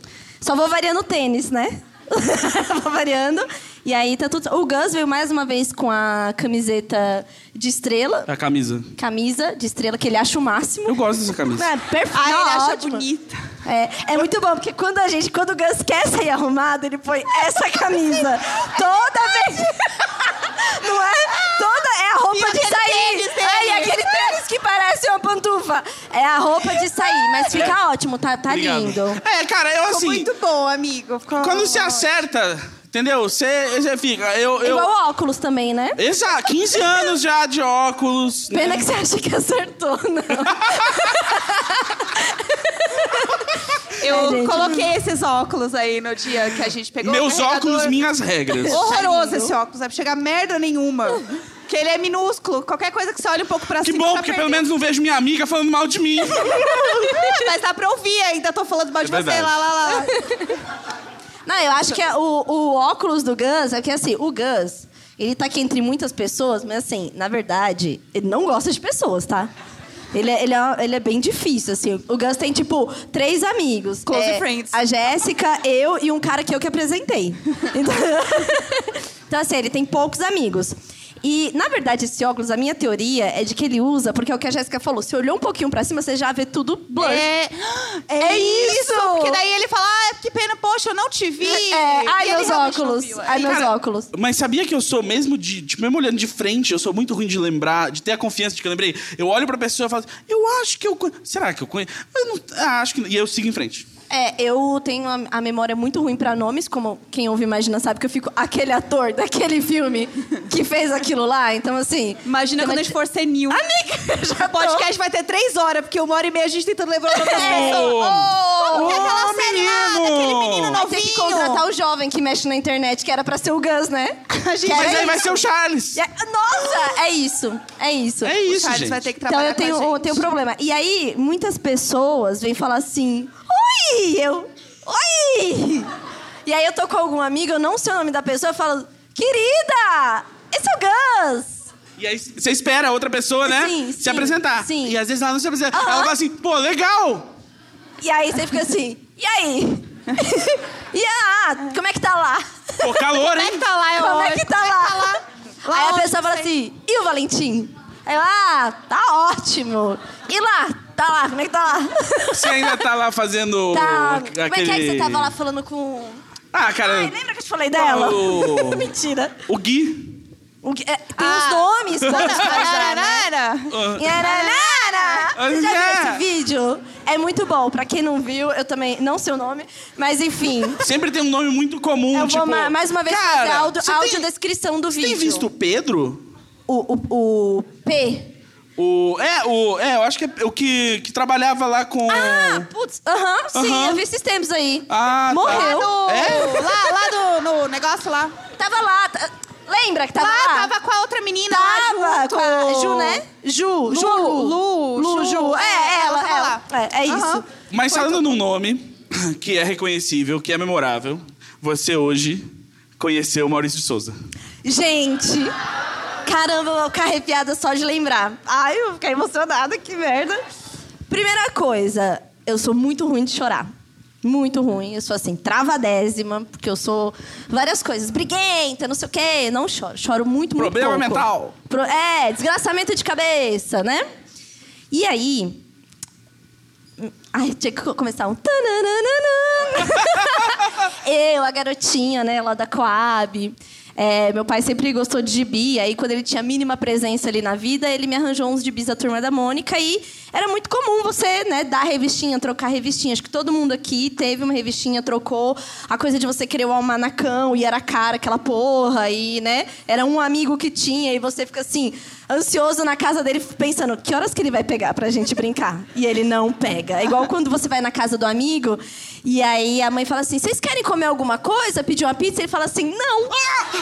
F: Só vou variando o tênis, né? vou variando. E aí tá tudo. O Gus veio mais uma vez com a camiseta de estrela.
E: A camisa.
F: Camisa de estrela que ele acha o máximo.
E: Eu gosto dessa camisa.
F: É, perfeito.
D: Ah, ele acha
F: ótimo.
D: bonita.
F: É, é muito bom, porque quando a gente, quando o Gus quer sair arrumado, ele põe essa camisa. Toda vez. Não é? Toda. É a roupa
D: E
F: de sair.
D: tênis dele.
F: É, e aquele tênis que parece uma pantufa. É a roupa de sair, mas fica ótimo, tá, tá lindo.
E: É, cara, eu
D: Ficou
E: assim.
D: muito bom, amigo. Ficou...
E: Quando se acerta, entendeu? Você, você fica. Eu, eu...
F: Igual óculos também, né?
E: Exato, 15 anos já de óculos.
F: Pena
E: né?
F: que você acha que acertou, não.
D: Eu
F: É,
D: coloquei esses óculos aí no dia que a gente pegou.
E: Meus
D: o
E: óculos, minhas regras.
D: Horroroso esse óculos, não é pra chegar merda nenhuma. Que ele é minúsculo. Qualquer coisa que você olha um pouco pra
E: Que
D: cima.
E: bom,
D: tá
E: porque pelo menos não vejo minha amiga falando mal de mim.
D: Mas dá pra ouvir ainda. Tô falando mal de
E: É
D: você.
E: verdade.
D: Lá, lá, lá.
F: Não, eu acho que é o, o óculos do Gus é que assim, o Gus, ele tá aqui entre muitas pessoas, mas assim, na verdade, ele não gosta de pessoas, tá? Ele é, ele, é, ele é bem difícil, assim. O Gus tem, tipo, três amigos.
D: Close
F: É,
D: friends.
F: A Jéssica, eu e um cara que eu que apresentei. Então, então, assim, ele tem poucos amigos. E, na verdade, esse óculos, a minha teoria é de que ele usa, porque é o que a Jéssica falou. Se olhou um pouquinho pra cima, você já vê tudo blur.
D: É,
F: É isso!
D: Porque daí ele fala, ah, que pena, poxa, eu não te vi.
F: É, ai,
D: E ele
F: meus óculos.
D: viu.
F: Ai, meus
E: Cara,
F: óculos.
E: Mas sabia que eu sou mesmo de. Tipo, mesmo olhando de frente, eu sou muito ruim de lembrar, de ter a confiança de que eu lembrei. Eu olho pra pessoa e falo, eu acho que eu. Será que eu conheço? Eu não, ah, acho que. não. E eu sigo em frente.
F: É, eu tenho a, a memória muito ruim pra nomes, como quem ouve Imagina sabe que eu fico aquele ator daquele filme que fez aquilo lá. Então, assim.
D: Imagina
F: então,
D: quando a gente for ser new.
F: Amiga, já
D: O podcast vai ter três horas, porque uma hora e meia a gente tentando lembrar o nome das
F: É.
D: pessoas. Como que é aquela série lá,
E: menino!
D: daquele menino
F: Vai ter que contratar
D: novinho?
F: o jovem que mexe na internet, que era pra ser o Gus, né?
D: A gente
E: Mas aí vai ser o Charles.
F: É- Nossa, é isso. É isso.
E: É
D: O
E: isso,
D: Charles
E: gente.
D: vai ter que
F: Então
D: trabalhar
F: eu tenho,
D: com a
F: eu tenho um problema. E aí, muitas pessoas vêm falar assim: Oi! Eu. Oi! E aí eu tô com algum amigo, eu não sei o nome da pessoa, eu falo: Querida! Esse é o Gus!
E: E aí você espera a outra pessoa, né?
F: Sim,
E: se
F: sim,
E: apresentar.
F: sim.
E: E às vezes ela não se apresenta. Ela fala assim, pô, legal!
F: E aí você fica assim: E aí? e ah, como é que tá lá?
E: Pô, calor,
D: Como é
E: hein?
D: que tá lá? É
F: Como é
D: ótimo.
F: que tá lá?
D: Lá
F: aí a pessoa fala assim: E o Valentim? Aí eu, ah, tá ótimo. E lá? Tá lá, como é que tá lá?
E: Você ainda tá lá fazendo
F: Tá.
E: aquele...
F: Como é que é que você tava lá falando com.
E: Ah, cara...
F: Ai, lembra que eu te falei dela?
E: O-
F: Mentira.
E: O Gui.
F: O que- é, tem
D: Ah.
F: os nomes, mostrar, né?
D: Ararara.
F: Yananara!
E: Ah,
F: Já viu esse vídeo? É muito bom. Pra quem não viu, eu também não sei o nome, mas enfim.
E: Sempre tem um nome muito comum,
F: Eu
E: tipo...
F: vou ma- mais uma vez fazer
E: cara,
F: a audio,
E: você tem-
F: audiodescrição do
E: Você
F: vídeo.
E: tem visto o Pedro?
F: O, o, o P.
E: O, é, o, é, eu acho que é o que, que trabalhava lá com...
F: Ah, putz. Aham, sim,
E: Aham.
F: eu vi esses tempos aí.
E: Ah, tá.
F: Morreu.
D: No-
E: É?
D: Lá, lá no, no negócio lá.
F: Tava lá. tá- Lembra que tava
D: lá,
F: lá?
D: tava com a outra menina
F: Tava
D: lá junto.
F: com a Ju, né? Ju, Ju.
D: Lu, Lu,
F: Lu,
D: Ju.
F: Ju. É,
D: É,
F: ela,
D: ela tava
F: ela. É, é isso.
D: Aham.
E: Mas falando num nome que é reconhecível, que é memorável, você hoje conheceu o Maurício de Souza.
F: Gente, caramba, eu vou ficar arrepiada só de lembrar. Ai, eu vou ficar emocionada, que merda. Primeira coisa, eu sou muito ruim de chorar. Muito ruim. Eu sou assim, travadésima, porque eu sou várias coisas. Briguenta, não sei o quê. Não choro. Choro muito, muito
E: Problema
F: pouco.
E: mental.
F: Pro- é, desgraçamento de cabeça, né? E aí. Ai, tinha que começar um. Eu, a garotinha, né, lá da Coab. É, meu pai sempre gostou de gibi, aí quando ele tinha a mínima presença ali na vida, ele me arranjou uns gibis da Turma da Mônica e era muito comum você, né, dar revistinha, trocar revistinha. Acho que todo mundo aqui teve uma revistinha, trocou. A coisa de você querer o almanacão e era cara aquela porra e, né, era um amigo que tinha e você fica assim, ansioso na casa dele pensando, que horas que ele vai pegar pra gente brincar? E ele não pega. É igual quando você vai na casa do amigo e aí a mãe fala assim: "Vocês querem comer alguma coisa?" Pediu uma pizza, ele fala assim: "Não".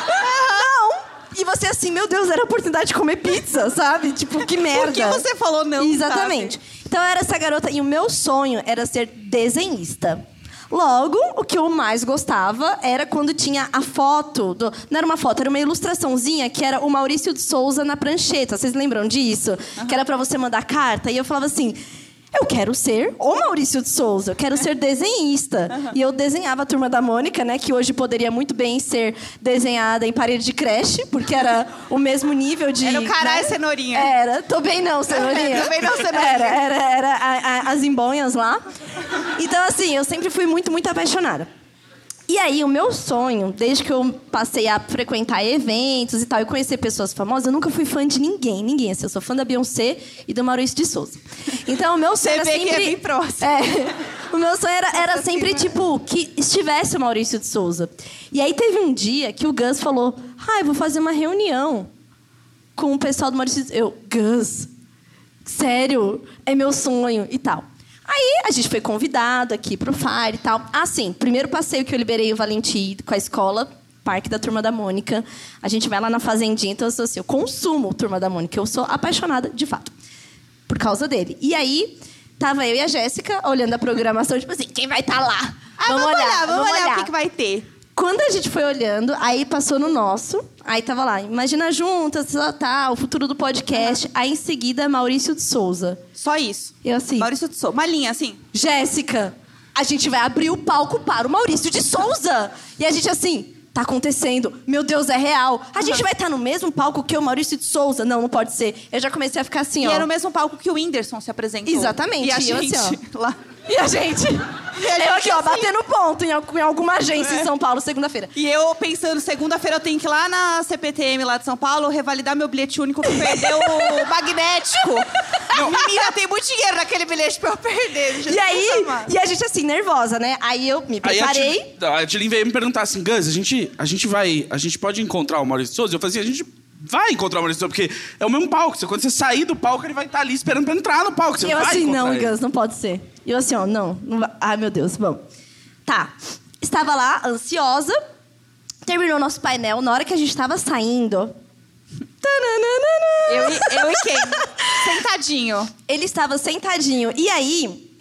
F: Não. E você assim, meu Deus, era a oportunidade de comer pizza, sabe? Tipo, que merda.
D: Por que você falou não,
F: Exatamente. Então eu era essa garota e o meu sonho era ser desenhista. Logo, o que eu mais gostava era quando tinha a foto. Do... Não era uma foto, era uma ilustraçãozinha que era o Maurício de Souza na prancheta. Vocês lembram disso? Que era pra você mandar carta. E eu falava assim. Eu quero ser o Maurício de Souza, eu quero ser desenhista. E eu desenhava a turma da Mônica, né? Que hoje poderia muito bem ser desenhada em parede de creche, porque era o mesmo nível de.
D: Era o caralho
F: né?
D: cenourinha.
F: Era, tô bem não, cenourinha.
D: Tô bem não, cenourinha.
F: Era, era, era a- a- as embonhas lá. Então, assim, eu sempre fui muito, muito apaixonada. E aí, o meu sonho, desde que eu passei a frequentar eventos e tal, e conhecer pessoas famosas, eu nunca fui fã de ninguém, ninguém. Assim, eu sou fã da Beyoncé e do Maurício de Souza. Então, o meu sonho
D: Você
F: era
D: vê que
F: sempre...
D: é bem próximo.
F: É. O meu sonho era, era sempre, tipo, que estivesse o Maurício de Souza. E aí, teve um dia que o Gus falou, ah, eu vou fazer uma reunião com o pessoal do Maurício de Souza. Eu, Gus, sério, é meu sonho e tal. Aí a gente foi convidado aqui pro Fire e tal. Ah, sim, primeiro passeio que eu liberei o Valentim com a escola, Parque da Turma da Mônica. A gente vai lá na Fazendinha, então eu sou assim, eu consumo Turma da Mônica. Eu sou apaixonada, de fato, por causa dele. E aí, tava eu e a Jéssica olhando a programação, tipo assim, quem vai estar lá?
D: Ah, vamos, olhar, vamos olhar, o que, que vai ter.
F: Quando a gente foi olhando, aí passou no nosso, aí tava lá, imagina juntas, tal, o futuro do podcast. Aí em seguida, Maurício de Souza.
D: Só isso.
F: Eu assim,
D: Maurício de Souza. Uma linha, assim.
F: Jéssica, a gente vai abrir o palco para o Maurício de Souza. E a gente assim, tá acontecendo. Meu Deus, é real. A gente vai estar no mesmo palco que o Maurício de Souza. Não, não pode ser. Eu já comecei a ficar assim,
D: E
F: ó.
D: era o mesmo palco que o Whindersson se apresentou.
F: Exatamente.
D: E a
F: E eu
D: gente
F: assim,
D: lá.
F: E a gente? eu aqui, ó, batendo ponto em, em alguma agência em São Paulo, segunda-feira.
D: E eu pensando, segunda-feira eu tenho que ir lá na CPTM lá de São Paulo revalidar meu bilhete único que perdeu o magnético. Menina, tem muito dinheiro naquele bilhete pra eu perder.
F: E aí, e a gente assim, nervosa, né? Aí eu me
E: Aí
F: preparei.
E: Tilly- a Tilly veio me perguntar assim, Gus, a gente, a gente vai. A gente pode encontrar o Maurício de Souza? Eu falei assim, a gente vai encontrar o Maurício de Souza, porque é o mesmo palco. Quando você sair do palco, ele vai estar ali esperando pra entrar no palco. Você
F: eu
E: vai
F: assim, não,
E: ele.
F: Gus, não pode ser. E eu assim, ó, não, não vai- Ai, meu Deus, vamos. Tá. Estava lá, ansiosa. Terminou nosso painel. Na hora que a gente tava saindo.
D: Eu, e- eu e quem? Sentadinho.
F: Ele estava sentadinho. E aí,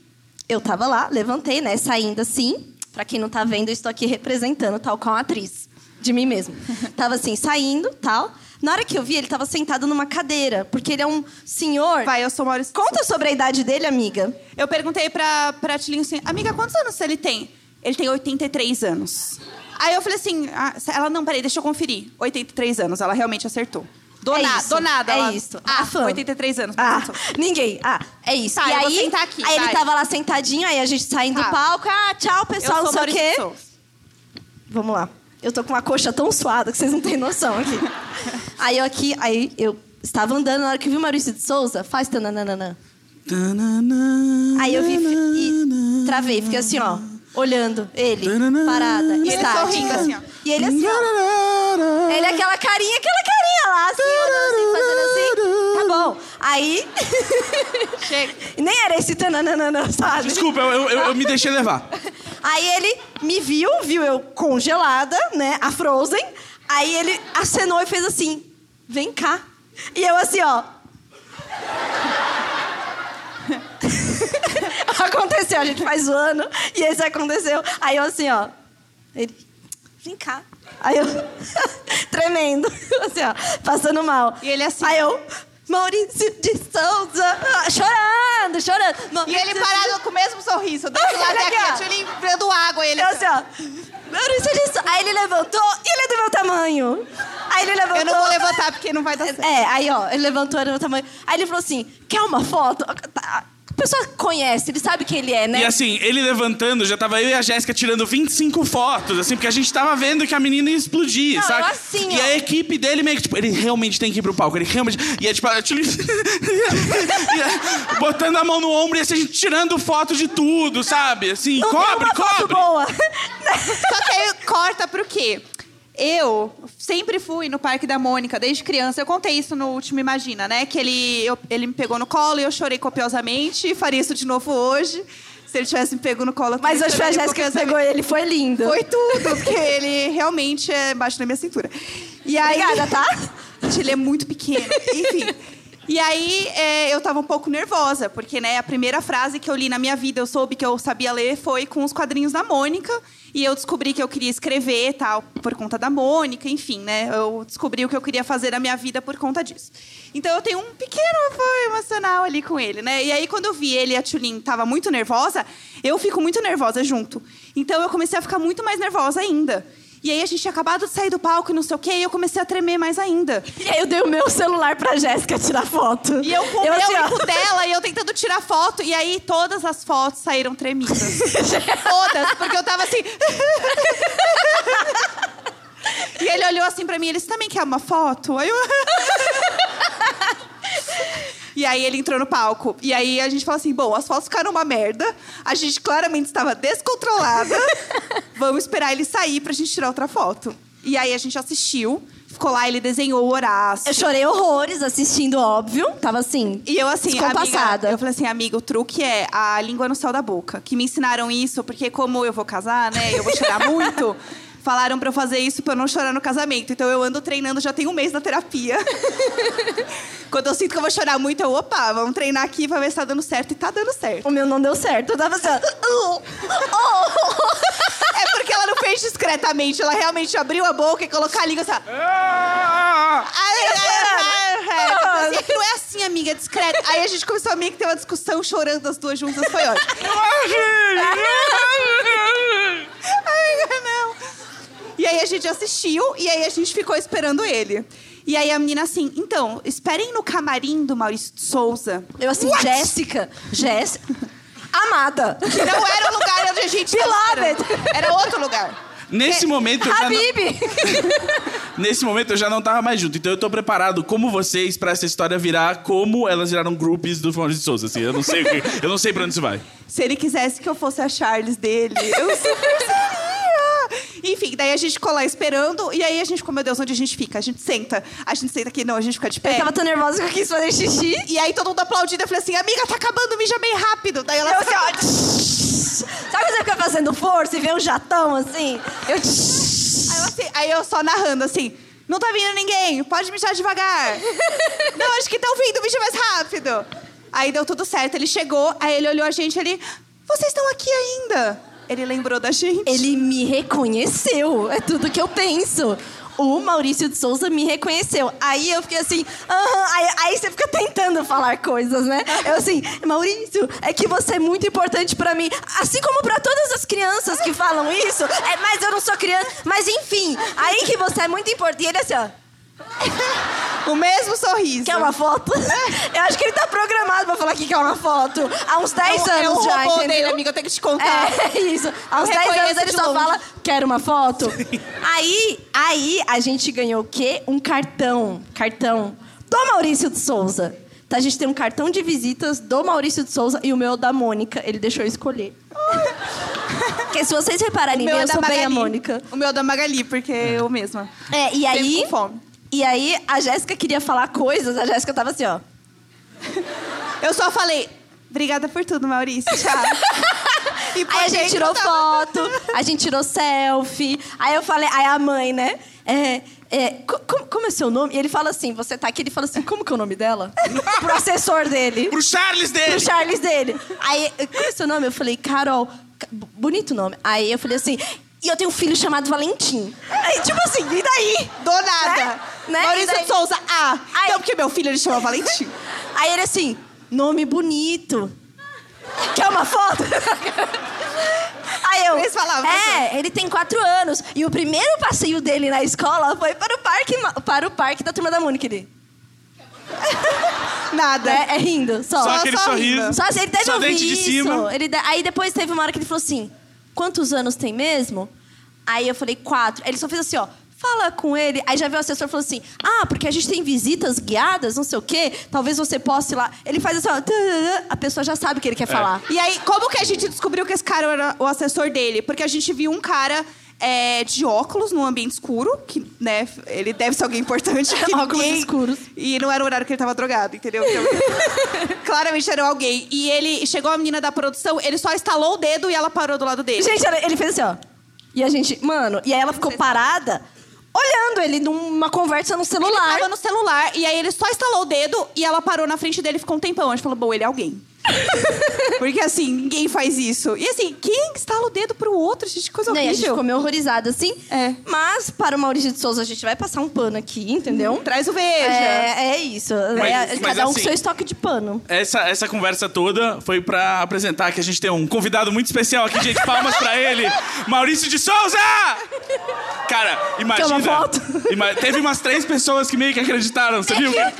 F: eu tava lá, levantei, né? Saindo assim. Pra quem não tá vendo, eu estou aqui representando, tal qual uma atriz. De mim mesmo. tava assim, saindo, tal. Na hora que eu vi, ele tava sentado numa cadeira. Porque ele é um senhor...
D: Vai, eu sou Maurício.
F: Conta sobre a idade dele, amiga.
D: Eu perguntei pra, pra Tilinho assim, amiga, quantos anos ele tem? Ele tem 83 anos. Aí eu falei assim, ah, ela, não, peraí, deixa eu conferir. 83 anos, ela realmente acertou. Do,
F: é
D: na-
F: isso,
D: do nada.
F: É
D: ela-
F: isso.
D: Ah,
F: fã.
D: 83 anos.
F: Ah, ninguém. Ah, é isso.
D: Tá,
F: e
D: eu
F: aí,
D: sentar aqui,
F: aí ele
D: vai.
F: tava lá sentadinho, aí a gente saindo
D: Tá.
F: do palco. Ah, tchau,
D: Eu
F: pessoal,
D: sou
F: não sei o quê. Vamos lá. Eu tô com uma coxa tão suada que vocês não têm noção aqui. aí eu aqui, aí eu estava andando, na hora que vi o Maurício de Souza, faz tananana. Aí eu vi e travei, fiquei assim, ó, olhando ele, parada,
D: E ele sorrindo assim, ó.
F: E ele assim, ó. Ele aquela carinha, aquela carinha lá, assim, olhando assim, fazendo assim. Bom. Aí.
D: Chega.
F: Nem era esse tananana, sabe?
E: Desculpa, eu, eu- eu me deixei levar.
F: Aí ele me viu, viu eu congelada, né? A Frozen. Aí ele acenou e fez assim: vem cá. E eu assim, ó. aconteceu, a gente faz zoando. E esse aconteceu. Aí eu assim, ó. Ele, vem cá. Aí eu, tremendo, assim, ó, passando mal.
D: E ele assim-
F: Aí eu, Maurício de Souza, ah, chorando, chorando.
D: E
F: Maurício
D: ele
F: de
D: parado com o mesmo sorriso. Do lado daqui,
F: aqui, ó.
D: dando água. Ele
F: Eu assim, ó. Maurício de Souza. Aí ele levantou e ele é do meu tamanho. Aí ele levantou.
D: Eu não vou levantar porque não vai dar certo.
F: É, aí ó, ele levantou, era do meu tamanho. Aí ele falou assim: quer uma foto? Tá, A pessoa conhece, ele sabe quem ele é, né?
E: E assim, ele levantando, já tava eu e a Jéssica tirando 25 fotos, assim, porque a gente tava vendo que a menina ia explodir,
F: Não,
E: sabe?
F: eu assim,
E: e
F: ó.
E: a equipe dele meio que, tipo, ele realmente tem que ir pro palco, ele realmente. E é tipo, a Tchuli- e é, botando a mão no ombro e assim, a gente tirando foto de tudo, sabe? Assim,
F: não
E: cobre,
F: tem uma foto
E: cobre.
F: boa.
D: Só que aí corta pro quê? Eu sempre fui no Parque da Mônica, desde criança. Eu contei isso no último Imagina, né? Que ele, eu- ele me pegou no colo e eu chorei copiosamente. Faria isso de novo hoje. Se ele tivesse me pego no colo...
F: Mas hoje foi a Jéssica que pegou ele, foi lindo.
D: Foi tudo, porque ele realmente é embaixo da minha cintura. E aí,
F: Obrigada, tá?
D: Gente, ele é muito pequeno. Enfim. E aí, é, eu tava um pouco nervosa, porque, né, a primeira frase que eu li na minha vida, eu soube que eu sabia ler, foi com os quadrinhos da Mônica. E eu descobri que eu queria escrever tal, por conta da Mônica, enfim, né? Eu descobri o que eu queria fazer na minha vida por conta disso. Então eu tenho um pequeno apoio emocional ali com ele, né? E aí, quando eu vi ele e a Tulin tava muito nervosa, eu fico muito nervosa junto. Então eu comecei a ficar muito mais nervosa ainda. E aí a gente tinha acabado de sair do palco e não sei o quê, e eu comecei a tremer mais ainda.
F: E aí eu dei o meu celular pra Jéssica tirar foto.
D: E eu com o
F: eu,
D: meu
F: assim,
D: o dela, e eu tentando tirar foto, e aí todas as fotos saíram tremidas. todas, porque eu tava assim. e ele olhou assim pra mim, ele, você também quer uma foto? Aí eu. E aí ele entrou no palco. E aí a gente falou assim: bom, as fotos ficaram uma merda. A gente claramente estava descontrolada. Vamos esperar ele sair pra gente tirar outra foto. E aí a gente assistiu. Ficou lá, ele desenhou o Horácio.
F: Eu chorei horrores assistindo, óbvio. Tava assim.
D: E eu assim, amiga, eu falei assim, amiga, o truque é a língua no céu da boca. Que me ensinaram isso, porque como eu vou casar, né, eu vou chorar muito. Falaram pra eu fazer isso pra eu não chorar no casamento. Então eu ando treinando já tem um mês na terapia. Quando eu sinto que eu vou chorar muito, eu, opa, vamos treinar aqui pra ver se tá dando certo. E tá dando certo.
F: O meu não deu certo. Eu tava assim, ó.
D: É porque ela não fez discretamente. Ela realmente abriu a boca e colocou a língua assim. Ai, assim, "É que não é assim, amiga, é discreta. Aí a gente começou a meio que ter uma discussão chorando as duas juntas. Foi ótimo. Ai, não. E aí a gente assistiu e aí a gente ficou esperando ele. E aí a menina assim, então, esperem no camarim do Maurício de Souza.
F: Eu assim, Jéssica. Jéssica. Amada.
D: Que não era o lugar onde a gente
F: Beloved.
D: Era outro lugar.
E: Nesse momento, eu já não,
F: Habib.
E: nesse momento eu já não tava mais junto. Então eu tô preparado, como vocês, pra essa história virar como elas viraram groupies do Maurício de Souza. Assim, eu não sei, o que, eu não sei pra onde isso vai.
D: Se ele quisesse que eu fosse a Charles dele, eu. Enfim, daí a gente ficou lá esperando. E aí a gente ficou, meu Deus, onde a gente fica? A gente senta. A gente senta aqui, não, a gente fica de pé.
F: Eu tava tão nervosa que eu quis fazer xixi.
D: E aí todo mundo aplaudindo. Eu falei assim, amiga, tá acabando, mija bem rápido. Daí ela
F: Eu assim, ó. Sabe quando você fica fazendo força e vê um jatão assim? Eu.
D: Aí eu, assim- aí eu só narrando assim. Não tá vindo ninguém, pode mijar devagar. não, acho que estão vindo, mija mais rápido. Aí deu tudo certo, ele chegou, aí ele olhou a gente, ele... Vocês estão aqui ainda? Ele lembrou da gente.
F: Ele me reconheceu. É tudo que eu penso. O Maurício de Souza me reconheceu. Aí eu fiquei assim, aham. Aí, aí você fica tentando falar coisas, né? Eu assim, Maurício, é que você é muito importante pra mim. Assim como pra todas as crianças que falam isso. É, mas eu não sou criança. Mas enfim, aí que você é muito importante. E ele assim, ó.
D: O mesmo sorriso.
F: Quer uma foto? Eu acho que ele tá programado pra falar que quer uma foto. Há uns 10
D: É o- é
F: anos
D: o
F: já,
D: robô
F: entendeu?
D: dele, amiga, eu tenho que te contar.
F: É isso. Há uns
D: Eu
F: 10 anos ele só
D: longe.
F: fala, quer uma foto? aí, aí a gente ganhou o quê? Um cartão. Cartão do Maurício de Souza. Então a gente tem um cartão de visitas do Maurício de Souza e o meu da Mônica. Ele deixou eu escolher. Porque se vocês repararem bem, eu sou bem a Mônica.
D: O meu é da Magali, porque eu mesma.
F: É, e aí.
D: com fome.
F: E aí a Jéssica queria falar coisas, a Jéssica tava assim, ó.
D: Eu só falei, obrigada por tudo, Maurício. Tchau. E
F: Aí a gente tirou
D: tava-
F: foto, a gente tirou selfie. Aí eu falei, aí a mãe, né? É, é, co- como, como é seu nome? E ele fala assim, você tá aqui, ele fala assim, como que é o nome dela? Pro assessor dele.
E: Pro Charles dele!
F: Pro Charles dele. Aí, como é seu nome? Eu falei, Carol. Bonito nome. Aí eu falei assim, e eu tenho um filho chamado Valentim. Aí, tipo assim, daí?
D: Do nada.
F: Né? Né?
D: Maurício
F: daí-
D: de Souza, ah.
F: Ai.
D: Então, porque meu filho ele chama Valentim.
F: Aí ele assim, nome bonito. Quer uma foto? Aí eu.
D: Eles falavam,
F: É, ele tem quatro anos. E o primeiro passeio dele na escola foi para o parque, para o parque da turma da Mônica. Ele.
D: Nada.
F: É, é rindo, só.
E: Só aquele sorriso.
F: Só assim, ele deve
E: Só
F: ouvir
E: dente de
F: isso.
E: cima.
F: Ele Aí depois teve uma hora que ele falou assim: quantos anos tem mesmo? Aí eu falei, quatro. Ele só fez assim, ó. Fala com ele. Aí já veio o assessor e falou assim: Ah, porque a gente tem visitas guiadas, não sei o quê. Talvez você possa ir lá. Ele faz assim, ó. A pessoa já sabe o que ele quer falar.
D: E aí, como que a gente descobriu que esse cara era o assessor dele? Porque a gente viu um cara é, de óculos num ambiente escuro, que, né, ele deve ser alguém importante. que
F: Óculos
D: ninguém-
F: escuros.
D: E não era o horário que ele tava drogado, entendeu? Então, claramente era alguém. E ele chegou a menina da produção, ele só estalou o dedo e ela parou do lado dele.
F: Gente, olha, ele fez assim, ó. E a gente, mano, e aí ela ficou parada, olhando ele numa conversa no
D: Ele
F: celular.
D: tava no celular e aí ele só estalou o dedo e ela parou na frente dele e ficou um tempão. A gente falou, bom, ele é alguém. Porque assim, ninguém faz isso. E assim, quem estala o dedo pro outro? Gente, que coisa
F: Não, e a gente
D: horrível.
F: ficou meio horrorizada, assim.
D: É.
F: Mas, para o Maurício de Souza, a gente vai passar um pano aqui, entendeu?
D: Traz o veja.
F: É, é isso.
E: Mas-
F: É,
E: mas
F: cada um
E: assim-
F: com seu estoque de pano.
E: Essa, essa conversa toda foi pra apresentar que a gente tem um convidado muito especial aqui, gente. Palmas pra ele, Maurício de Souza! Cara, imagina.
F: Uma foto?
E: ima- teve umas três pessoas que meio que acreditaram, você viu? Ele,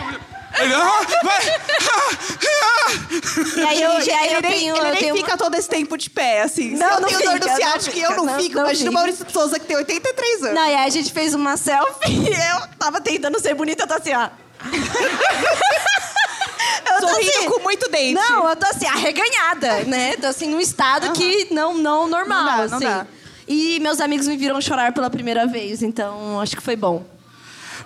E: ah, vai! ah, ah.
F: E aí eu, e aí
D: ele
F: eu
D: nem,
F: tenho.
D: ele
F: eu
D: nem
F: tenho
D: fica todo esse tempo de pé, assim. Se
F: Não,
D: eu
F: não
D: tenho dor
F: fica,
D: do
F: não
D: ciático e eu não,
F: não-
D: fico.
F: não
D: Imagina o. Maurício de Souza, que tem 83 anos.
F: Não, e aí a gente fez uma selfie e eu tava tentando ser bonita, eu tô assim, ó. eu tô
D: Sorrindo
F: assim-
D: com muito dente.
F: Não, eu tô assim, arreganhada, né? Tô assim, num estado que não, não normal,
D: Não dá,
F: assim.
D: não dá.
F: E meus amigos me viram chorar pela primeira vez, então acho que foi bom.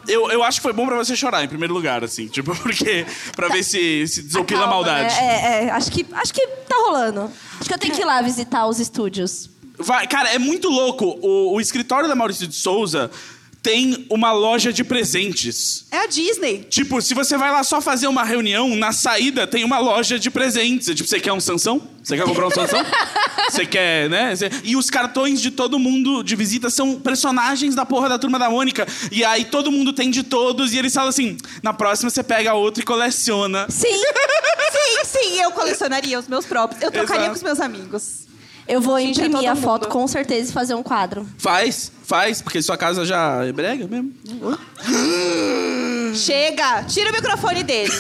E: Eu, eu acho que foi bom pra você chorar, em primeiro lugar, assim. Tipo, porque. Pra ver se, se desopila a
F: Calma,
E: maldade.
F: né? É, é, acho que, acho que tá rolando. Acho que eu tenho que ir lá visitar os estúdios.
E: Vai, cara, é muito louco. O, o escritório da Maurício de Souza tem uma loja de presentes.
D: É a Disney.
E: Tipo, se você vai lá só fazer uma reunião, na saída tem uma loja de presentes. É Tipo, você quer um Sansão? Você quer comprar um Sansão? Você quer, né? E os cartões de todo mundo de visita são personagens da porra da turma da Mônica. E aí todo mundo tem de todos. E eles falam assim: na próxima você pega outro e coleciona.
F: Sim,
D: Sim, sim, eu colecionaria os meus próprios. Eu trocaria
E: Exato.
D: com os meus amigos.
F: Eu vou
D: Gente, é
F: imprimir
D: todo
F: a foto com certeza e fazer um quadro.
E: Faz, faz, porque sua casa já é brega mesmo.
D: Chega! Tira o microfone dele.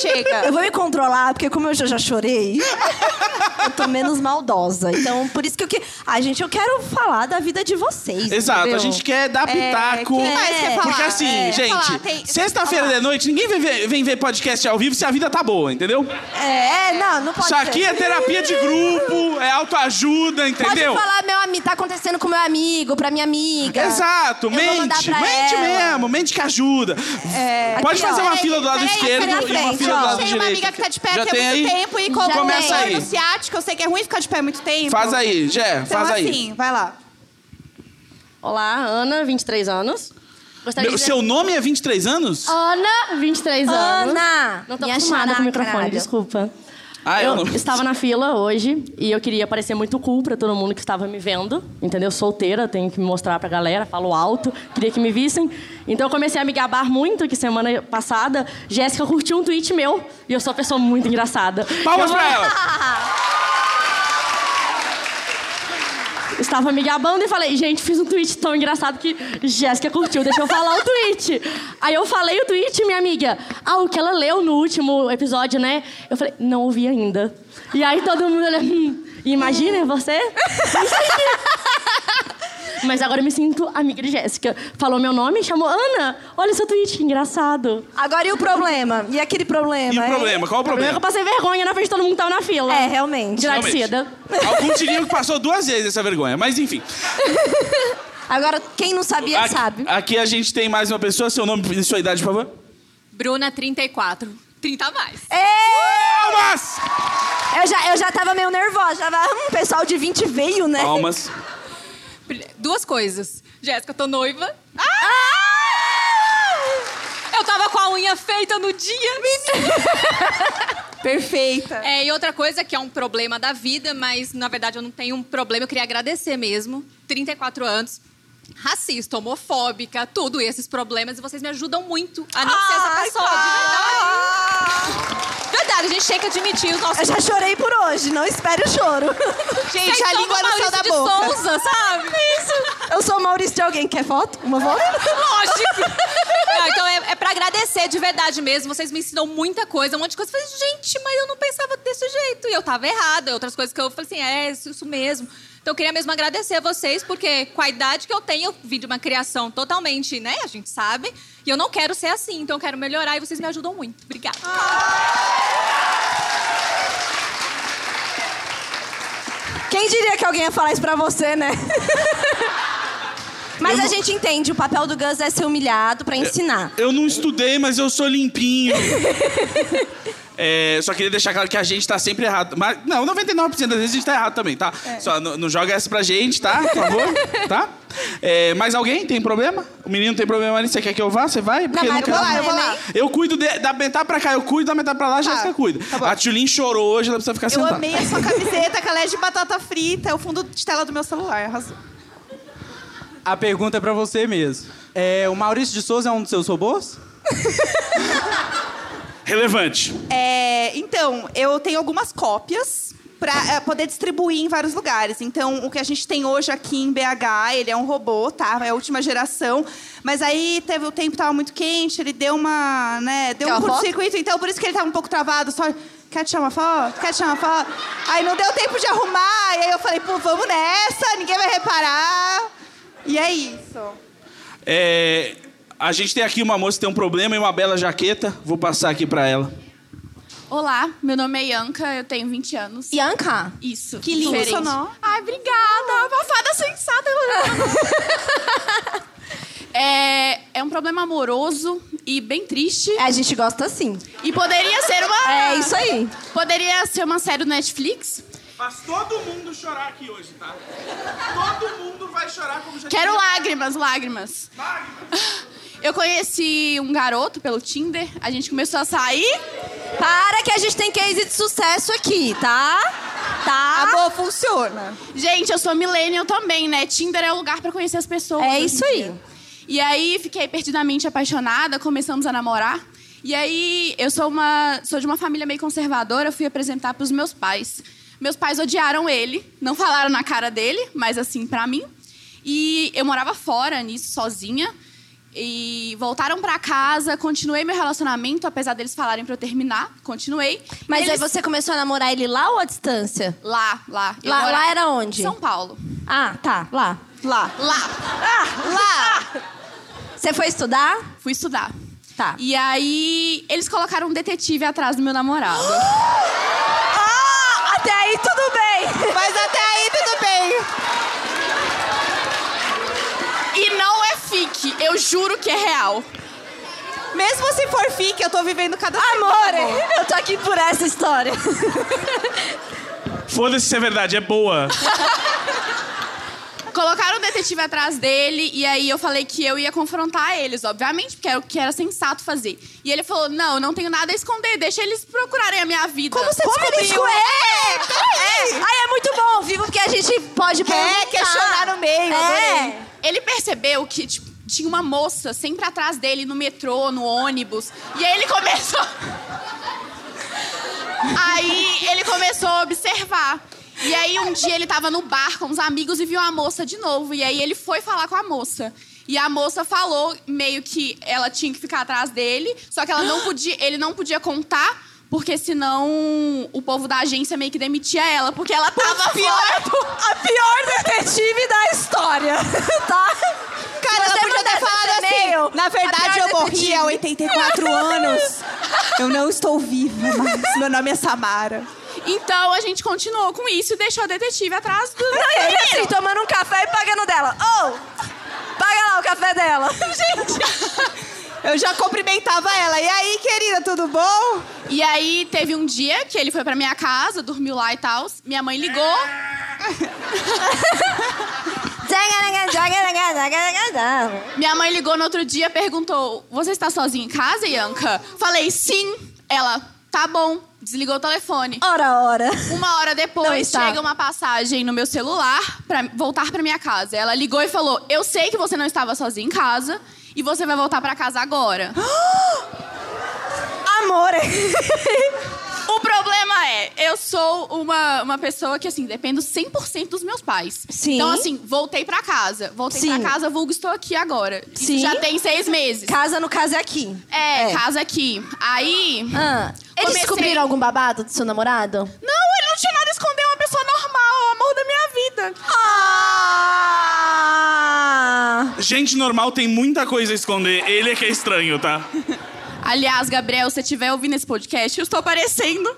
D: Chega.
F: Eu vou me controlar, porque como eu já, já chorei, eu tô menos maldosa. Então, por isso que eu que. Ai, gente, eu quero falar da vida de vocês.
E: Exato,
F: entendeu?
E: a gente quer dar pitaco.
D: quem mais quer falar?
E: Porque assim,
D: É,
E: gente,
D: tem-
E: sexta-feira de noite, ninguém vem ver, vem ver podcast ao vivo se a vida tá boa, entendeu?
F: É, não, não pode
E: Isso aqui
F: ser.
E: é terapia de grupo, é autoajuda, entendeu?
F: Pode falar, meu amigo, tá acontecendo com meu amigo, pra minha amiga.
E: Exato,
F: Eu
E: mente,
F: pra
E: mente
F: ela.
E: mesmo, mente que ajuda. Pode
F: Aqui,
E: fazer
F: ó.
E: uma
D: Peraí,
E: fila do lado
D: peraí,
E: esquerdo e uma fila do lado direito.
D: uma amiga que tá de pé
E: Já
D: aqui há
E: tem
D: muito
E: aí?
D: tempo e
F: Já
D: como
E: Começa aí.
D: no ciático, eu sei que é ruim ficar de pé muito tempo.
E: Faz aí, Jé,
D: Então
E: faz aí.
D: assim, vai lá.
K: Olá, Ana, 23 anos.
E: Meu,
K: dizer...
E: seu nome é 23 anos?
K: Ana, 23 anos.
F: Ana!
K: Não tô
F: minha
K: acostumada com o microfone,
F: caralho.
K: desculpa.
E: Ah, eu
K: eu
E: não.
K: estava na fila hoje e eu queria parecer muito cool pra todo mundo que estava me vendo, entendeu? Solteira, tenho que me mostrar pra galera, falo alto, queria que me vissem. Então eu comecei a me gabar muito que semana passada Jéssica curtiu um tweet meu e eu sou uma pessoa muito engraçada.
E: Palmas
K: Eu
E: pra ela.
K: estava me gabando e falei, gente, fiz um tweet tão engraçado que Jéssica curtiu, deixa eu falar o tweet. Aí eu falei o tweet, minha amiga, ah, o que ela leu no último episódio, né? Eu falei, não ouvi ainda. E aí todo mundo olha, hum, imagina você? Mas agora eu me sinto amiga de Jéssica. Falou meu nome, chamou Ana. Olha seu tweet, que engraçado.
F: Agora e o problema? E aquele problema?
E: E o problema? Qual o
K: O problema é eu passei vergonha na frente de todo mundo que tava na fila.
F: É, realmente.
K: De Laticida.
E: Alguns diriam que passou duas vezes essa vergonha, mas enfim.
F: Agora, quem não sabia,
E: Aqui,
F: sabe.
E: aqui a gente tem mais uma pessoa. Seu nome e sua idade, por favor.
L: Bruna, 34. 30 a mais.
E: Palmas!
F: Eu já, eu já tava meio nervosa. Já tava, hum, pessoal de 20 veio, né?
E: Palmas.
L: Duas coisas. Jéssica, eu tô noiva. Eu tava com a unha feita no dia.
D: Perfeita.
L: É, e outra coisa que é um problema da vida, mas na verdade eu não tenho um problema, eu queria agradecer mesmo. 34 anos. Racista, homofóbica, tudo esses problemas, e vocês me ajudam muito a não ser essa
F: Ai,
L: pessoa, de verdade. Verdade, a gente tem que admitir os nossos
F: Eu já chorei por hoje, não espere o choro.
D: Gente,
L: Vocês
D: a
L: são
D: língua
L: do
D: no céu
L: Maurício
D: da
L: de
D: boca.
L: Souza, sabe?
F: Isso. Eu sou Maurício de alguém. Quer foto? Uma foto?
L: Lógico. Não, então é, é pra agradecer de verdade mesmo. Vocês me ensinam muita coisa, um monte de coisa. Eu falei, gente, mas eu não pensava desse jeito. E eu tava errada. Outras coisas que eu falei assim, é isso mesmo. Então eu queria mesmo agradecer a vocês, porque com a idade que eu tenho, eu vim de uma criação totalmente, né? A gente sabe. E eu não quero ser assim, então eu quero melhorar e vocês me ajudam muito. Obrigada.
F: Quem diria que alguém ia falar isso pra você, né? Mas a gente entende, o papel do Gus é ser humilhado pra ensinar.
E: Eu não estudei, mas eu sou limpinho. É, só queria deixar claro que a gente tá sempre errado. Mas, não, 99% das vezes a gente tá errado também, tá?
F: É.
E: Só não, não joga essa pra gente, tá? Por favor, tá? É, mais alguém tem problema? O menino tem problema ali, você quer que eu vá? Você vai? Porque não
F: eu
E: quero-
F: vou lá, eu vou lá.
E: Eu cuido de- da metade pra cá, eu cuido da metade pra lá, a Jéssica cuida. a Tulin chorou hoje, ela precisa ficar
D: Eu
E: sentada.
D: amei a sua camiseta, que ela é de batata frita. É o fundo de tela do meu celular, arrasou.
I: A pergunta é pra você mesmo. É, o Maurício de Souza é um dos seus robôs?
E: Relevante.
D: É, então, eu tenho algumas cópias para poder distribuir em vários lugares. Então, o que a gente tem hoje aqui em BH, ele é um robô, tá? É a última geração. Mas aí teve o tempo tava muito quente, ele deu uma, né, deu
F: Quer
D: um curto-circuito, então por isso que ele tava um pouco travado, só Quer tirar uma foto? Quer tirar uma foto? Aí não deu tempo de arrumar, e aí eu falei, pô, vamos nessa, ninguém vai reparar. E é isso.
E: É, a gente tem aqui uma moça que tem um problema e uma bela jaqueta. Vou passar aqui pra ela.
G: Olá, meu nome é Yanka, eu tenho 20 anos.
F: Yanka?
G: Isso.
D: Que lindo nome.
G: Ai, obrigada. Uma fada sensata. é, é um problema amoroso e bem triste.
F: É, a gente gosta assim.
G: E poderia ser uma...
F: É isso aí.
G: Poderia ser uma série do Netflix.
E: Faz todo mundo chorar aqui hoje, tá? Todo mundo vai chorar como já
G: Quero lágrimas, lágrimas. Eu conheci um garoto pelo Tinder, a gente começou a sair.
F: Para que a gente tem case de sucesso aqui, tá? Tá?
D: A boa funciona.
G: Gente, eu sou millennial também, né? Tinder é o lugar pra conhecer as pessoas.
F: É isso aí.
G: dia. E aí fiquei perdidamente apaixonada, começamos a namorar. E aí eu sou uma sou de uma família meio conservadora, fui apresentar pros meus pais. Meus pais odiaram ele, não falaram na cara dele, mas assim pra mim. E eu morava fora nisso sozinha. E voltaram pra casa, continuei meu relacionamento, apesar deles falarem pra eu terminar, continuei.
F: Mas
G: Eles-
F: aí você começou a namorar ele lá ou à distância?
G: Lá, lá. Eu
F: Lá, lá era onde?
G: São Paulo.
F: Ah, tá, lá.
D: Lá.
G: Lá.
F: Ah, lá! Você foi estudar?
G: Fui estudar.
F: Tá.
G: E aí, eles colocaram um detetive atrás do meu namorado.
F: Ah, até aí tudo bem.
D: Mas até aí tudo bem.
G: E não é fique, eu juro que é real.
D: Mesmo se for fique, eu tô vivendo cada
F: Amor, eu tô aqui por essa história.
E: Foda-se se é verdade, é boa.
G: Colocaram um detetive atrás dele e aí eu falei que eu ia confrontar eles, obviamente, porque era o que era sensato fazer. E ele falou: Não, eu não tenho nada a esconder, deixa eles procurarem a minha vida.
F: Como você descobriu? É, é. Ai, é muito bom, vivo, porque a gente pode
D: É,
F: perguntar.
D: questionar no meio,
F: É.
D: adorei.
G: Ele percebeu que tipo, tinha uma moça sempre atrás dele no metrô, no ônibus. E aí ele começou. aí ele começou a observar. E aí um dia ele tava no bar com os amigos e viu a moça de novo. E aí ele foi falar com a moça. E a moça falou meio que ela tinha que ficar atrás dele, só que ela não podia, ele não podia contar, porque senão o povo da agência meio que demitia ela, porque ela tava
F: pior, a pior detetive da história, tá?
D: Cara, ela
F: você
D: podia ter falado assim. Na
F: a
D: verdade, eu morri
F: detetive.
D: há 84 anos. Eu não estou viva, mas meu nome é Samara.
G: Então a gente continuou com isso e deixou a detetive atrás do.
F: Não, e ele assim, tomando um café e pagando dela. Ô, paga lá o café dela. Gente,
D: Eu já cumprimentava ela. E aí, querida, tudo bom?
G: E aí teve um dia que ele foi pra minha casa, dormiu lá e tal. Minha mãe ligou. Minha mãe ligou no outro dia, perguntou: Você está sozinha em casa, Ianca? Falei, sim. Ela, tá bom. Desligou o telefone.
F: Ora, ora.
G: Uma hora depois,
F: está.
G: chega uma passagem no meu celular pra voltar pra minha casa. Ela ligou e falou: Eu sei que você não estava sozinha em casa e você vai voltar pra casa agora.
F: Amore.
G: O problema é, eu sou uma, uma pessoa que, assim, dependo 100% dos meus pais.
F: Sim.
G: Então, assim, voltei pra casa. Voltei
F: Sim.
G: pra casa, vulgo estou aqui agora. Isso
F: Sim.
G: já tem seis meses.
F: Casa, no caso, é aqui.
G: É,
F: É.
G: casa aqui. Aí...
F: Ah, eles
G: Comecei-
F: descobriram algum babado do seu namorado?
G: Não, ele não tinha nada a esconder, é uma pessoa normal, é o amor da minha vida.
F: Ah!
C: Gente normal tem muita coisa a esconder. Ele é que é estranho, tá?
G: Aliás, Gabriel, se você estiver ouvindo esse podcast, eu estou aparecendo.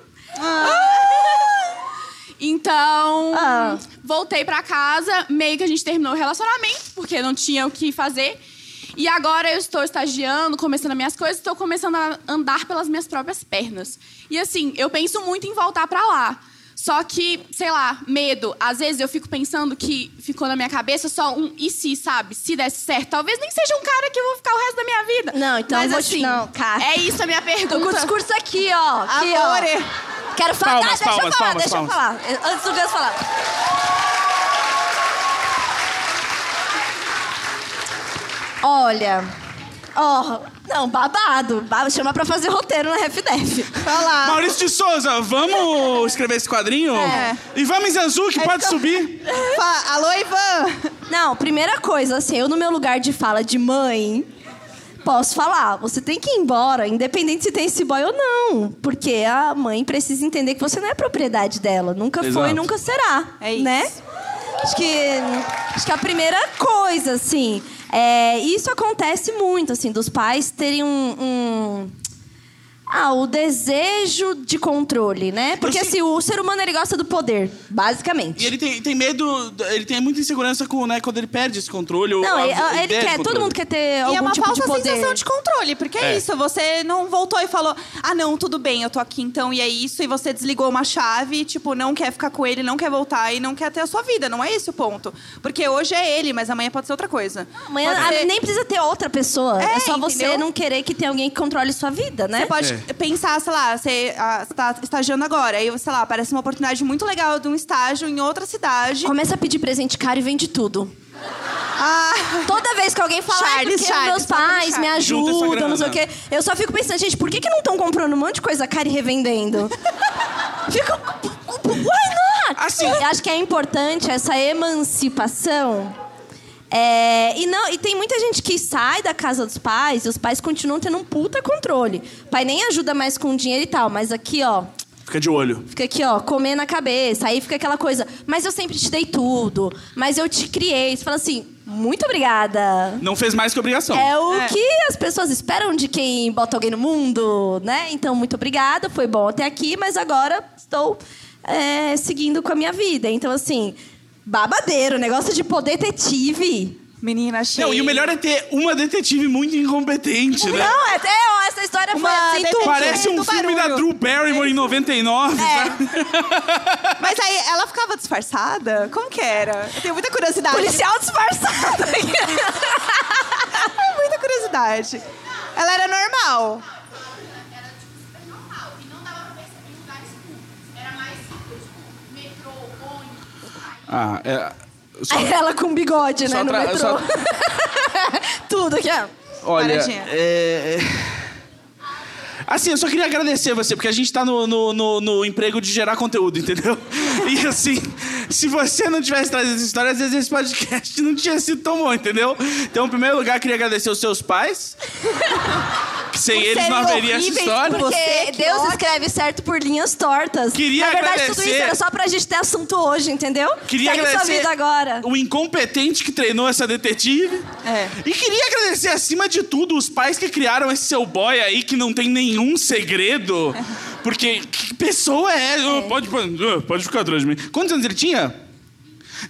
G: Então,
F: Ah.
G: voltei pra casa, meio que a gente terminou o relacionamento, porque não tinha o que fazer. E agora eu estou estagiando, começando as minhas coisas, estou começando a andar pelas minhas próprias pernas. E assim, eu penso muito em voltar pra lá. Só que, sei lá, medo. Às vezes eu fico pensando que ficou na minha cabeça só um e se, sabe? Se desse certo. Talvez nem seja um cara que eu vou ficar o resto da minha vida.
F: Não, então
G: Mas,
F: eu vou te-
G: assim,
F: não, cara.
G: É isso a minha pergunta.
F: Tô com o discurso aqui, ó. Aqui, ó.
D: Amore.
F: Quero falar.
C: Palmas,
F: Ah, deixa
C: palmas,
F: eu falar,
C: palmas,
F: deixa
C: palmas.
F: eu falar. Antes do Gus falar. Olha. Ó, não, babado. Ba- Chama pra fazer roteiro na RefDef.
D: Olá.
C: Maurício de Souza, vamos escrever esse quadrinho?
D: É.
C: Ivan Mizanzuki, pode subir.
D: Fa- Alô, Ivan.
F: Não, primeira coisa, assim, eu no meu lugar de fala de mãe, posso falar, você tem que ir embora, independente se tem esse boy ou não. Porque a mãe precisa entender que você não é propriedade dela. Nunca foi
C: Exato.
F: e nunca será.
D: É isso.
F: Né? Acho que, acho que a primeira coisa, assim, é, isso acontece muito, assim, dos pais terem um- um ah, o desejo de controle, né? Porque
C: sei-
F: assim, o ser humano ele gosta do poder, basicamente.
C: E ele tem, tem medo, ele tem muita insegurança com, né, quando ele perde esse controle. ou
F: Não, ele,
C: a
F: ele
C: de
F: quer, todo
C: controle.
F: mundo quer ter
D: E
F: algum
D: é uma
F: tipo de
D: falsa
F: poder.
D: sensação de controle, porque é.
C: É.
D: isso, você não voltou e falou, ah, não, tudo bem, eu tô aqui então, e é isso, e você desligou uma chave, tipo, não quer ficar com ele, não quer voltar e não quer ter a sua vida, não é esse o ponto. Porque hoje é ele, mas amanhã pode ser outra coisa.
F: Amanhã
D: ser-
F: nem precisa ter outra pessoa. É,
D: É,
F: só você
D: entendeu?
F: não querer que tenha alguém que controle sua vida, né?
D: Você pode
C: É.
D: pensar, sei lá, você ah, você tá estagiando agora, aí, sei lá, aparece uma oportunidade muito legal de um estágio em outra cidade.
F: Começa a pedir presente caro e vende tudo.
D: Ah,
F: Toda vez que alguém fala,
D: Charles,
F: ah, porque
D: Charles,
F: meus pais me
D: Charles."
C: Junta essa
F: ajudam, não sei o quê. Eu só fico pensando, gente, por que, que não estão comprando um monte de coisa cara e revendendo? Fico. Why not?
C: Assim-
F: Eu acho que é importante essa emancipação. É, e, não, e tem muita gente que sai da casa dos pais e os pais continuam tendo um puta controle. O pai nem ajuda mais com dinheiro e tal, mas aqui, ó,
C: Fica de olho.
F: Fica aqui, ó, comer na cabeça. Aí fica aquela coisa, mas eu sempre te dei tudo. Mas eu te criei. Você fala assim, muito obrigada.
C: Não fez mais que obrigação.
F: É o
D: É.
F: que as pessoas esperam de quem bota alguém no mundo, né? Então, muito obrigada. Foi bom até aqui, mas agora estou é, seguindo com a minha vida. Então, assim, babadeiro, negócio de poder detetive.
D: menina, achei.
C: Não, e o melhor é ter uma detetive muito incompetente, né?
F: Não, é, é, essa história
D: Uma
F: foi assim, tudo.
C: Parece um filme da
D: barulho.
C: Drew Barrymore em 99, sabe?
D: Mas aí, ela ficava disfarçada? Como que era? Eu tenho muita curiosidade.
F: Policial disfarçado.
D: muita curiosidade. Ela era normal.
C: Ah, é. Só,
F: Aí ela com bigode, né,
C: Só
F: no
C: tra-
F: metrô.
C: só-
F: Tudo aqui, ó.
C: olha,
D: Paradinha.
C: é, é- Assim, eu só queria agradecer você, porque a gente tá no, no, no- no emprego de gerar conteúdo, entendeu? E
E: assim, se você não tivesse trazido essa história, às vezes esse podcast não tinha sido tão bom, entendeu? Então, em primeiro lugar, queria agradecer os seus pais. Que sem eles não haveria essa história.
F: Porque Deus escreve certo por linhas tortas.
E: Queria
F: Na verdade, tudo
E: agradecer-
F: isso era só pra gente ter assunto hoje, entendeu?
E: Queria
F: Segue sua
E: agradecer
F: vida agora.
E: o incompetente que treinou essa detetive.
D: É.
E: E queria agradecer, acima de tudo, os pais que criaram esse seu boy aí que não tem nenhum segredo. Porque que pessoa é? Oh, Pode, pode, ficar atrás de mim. Quantos anos ele tinha?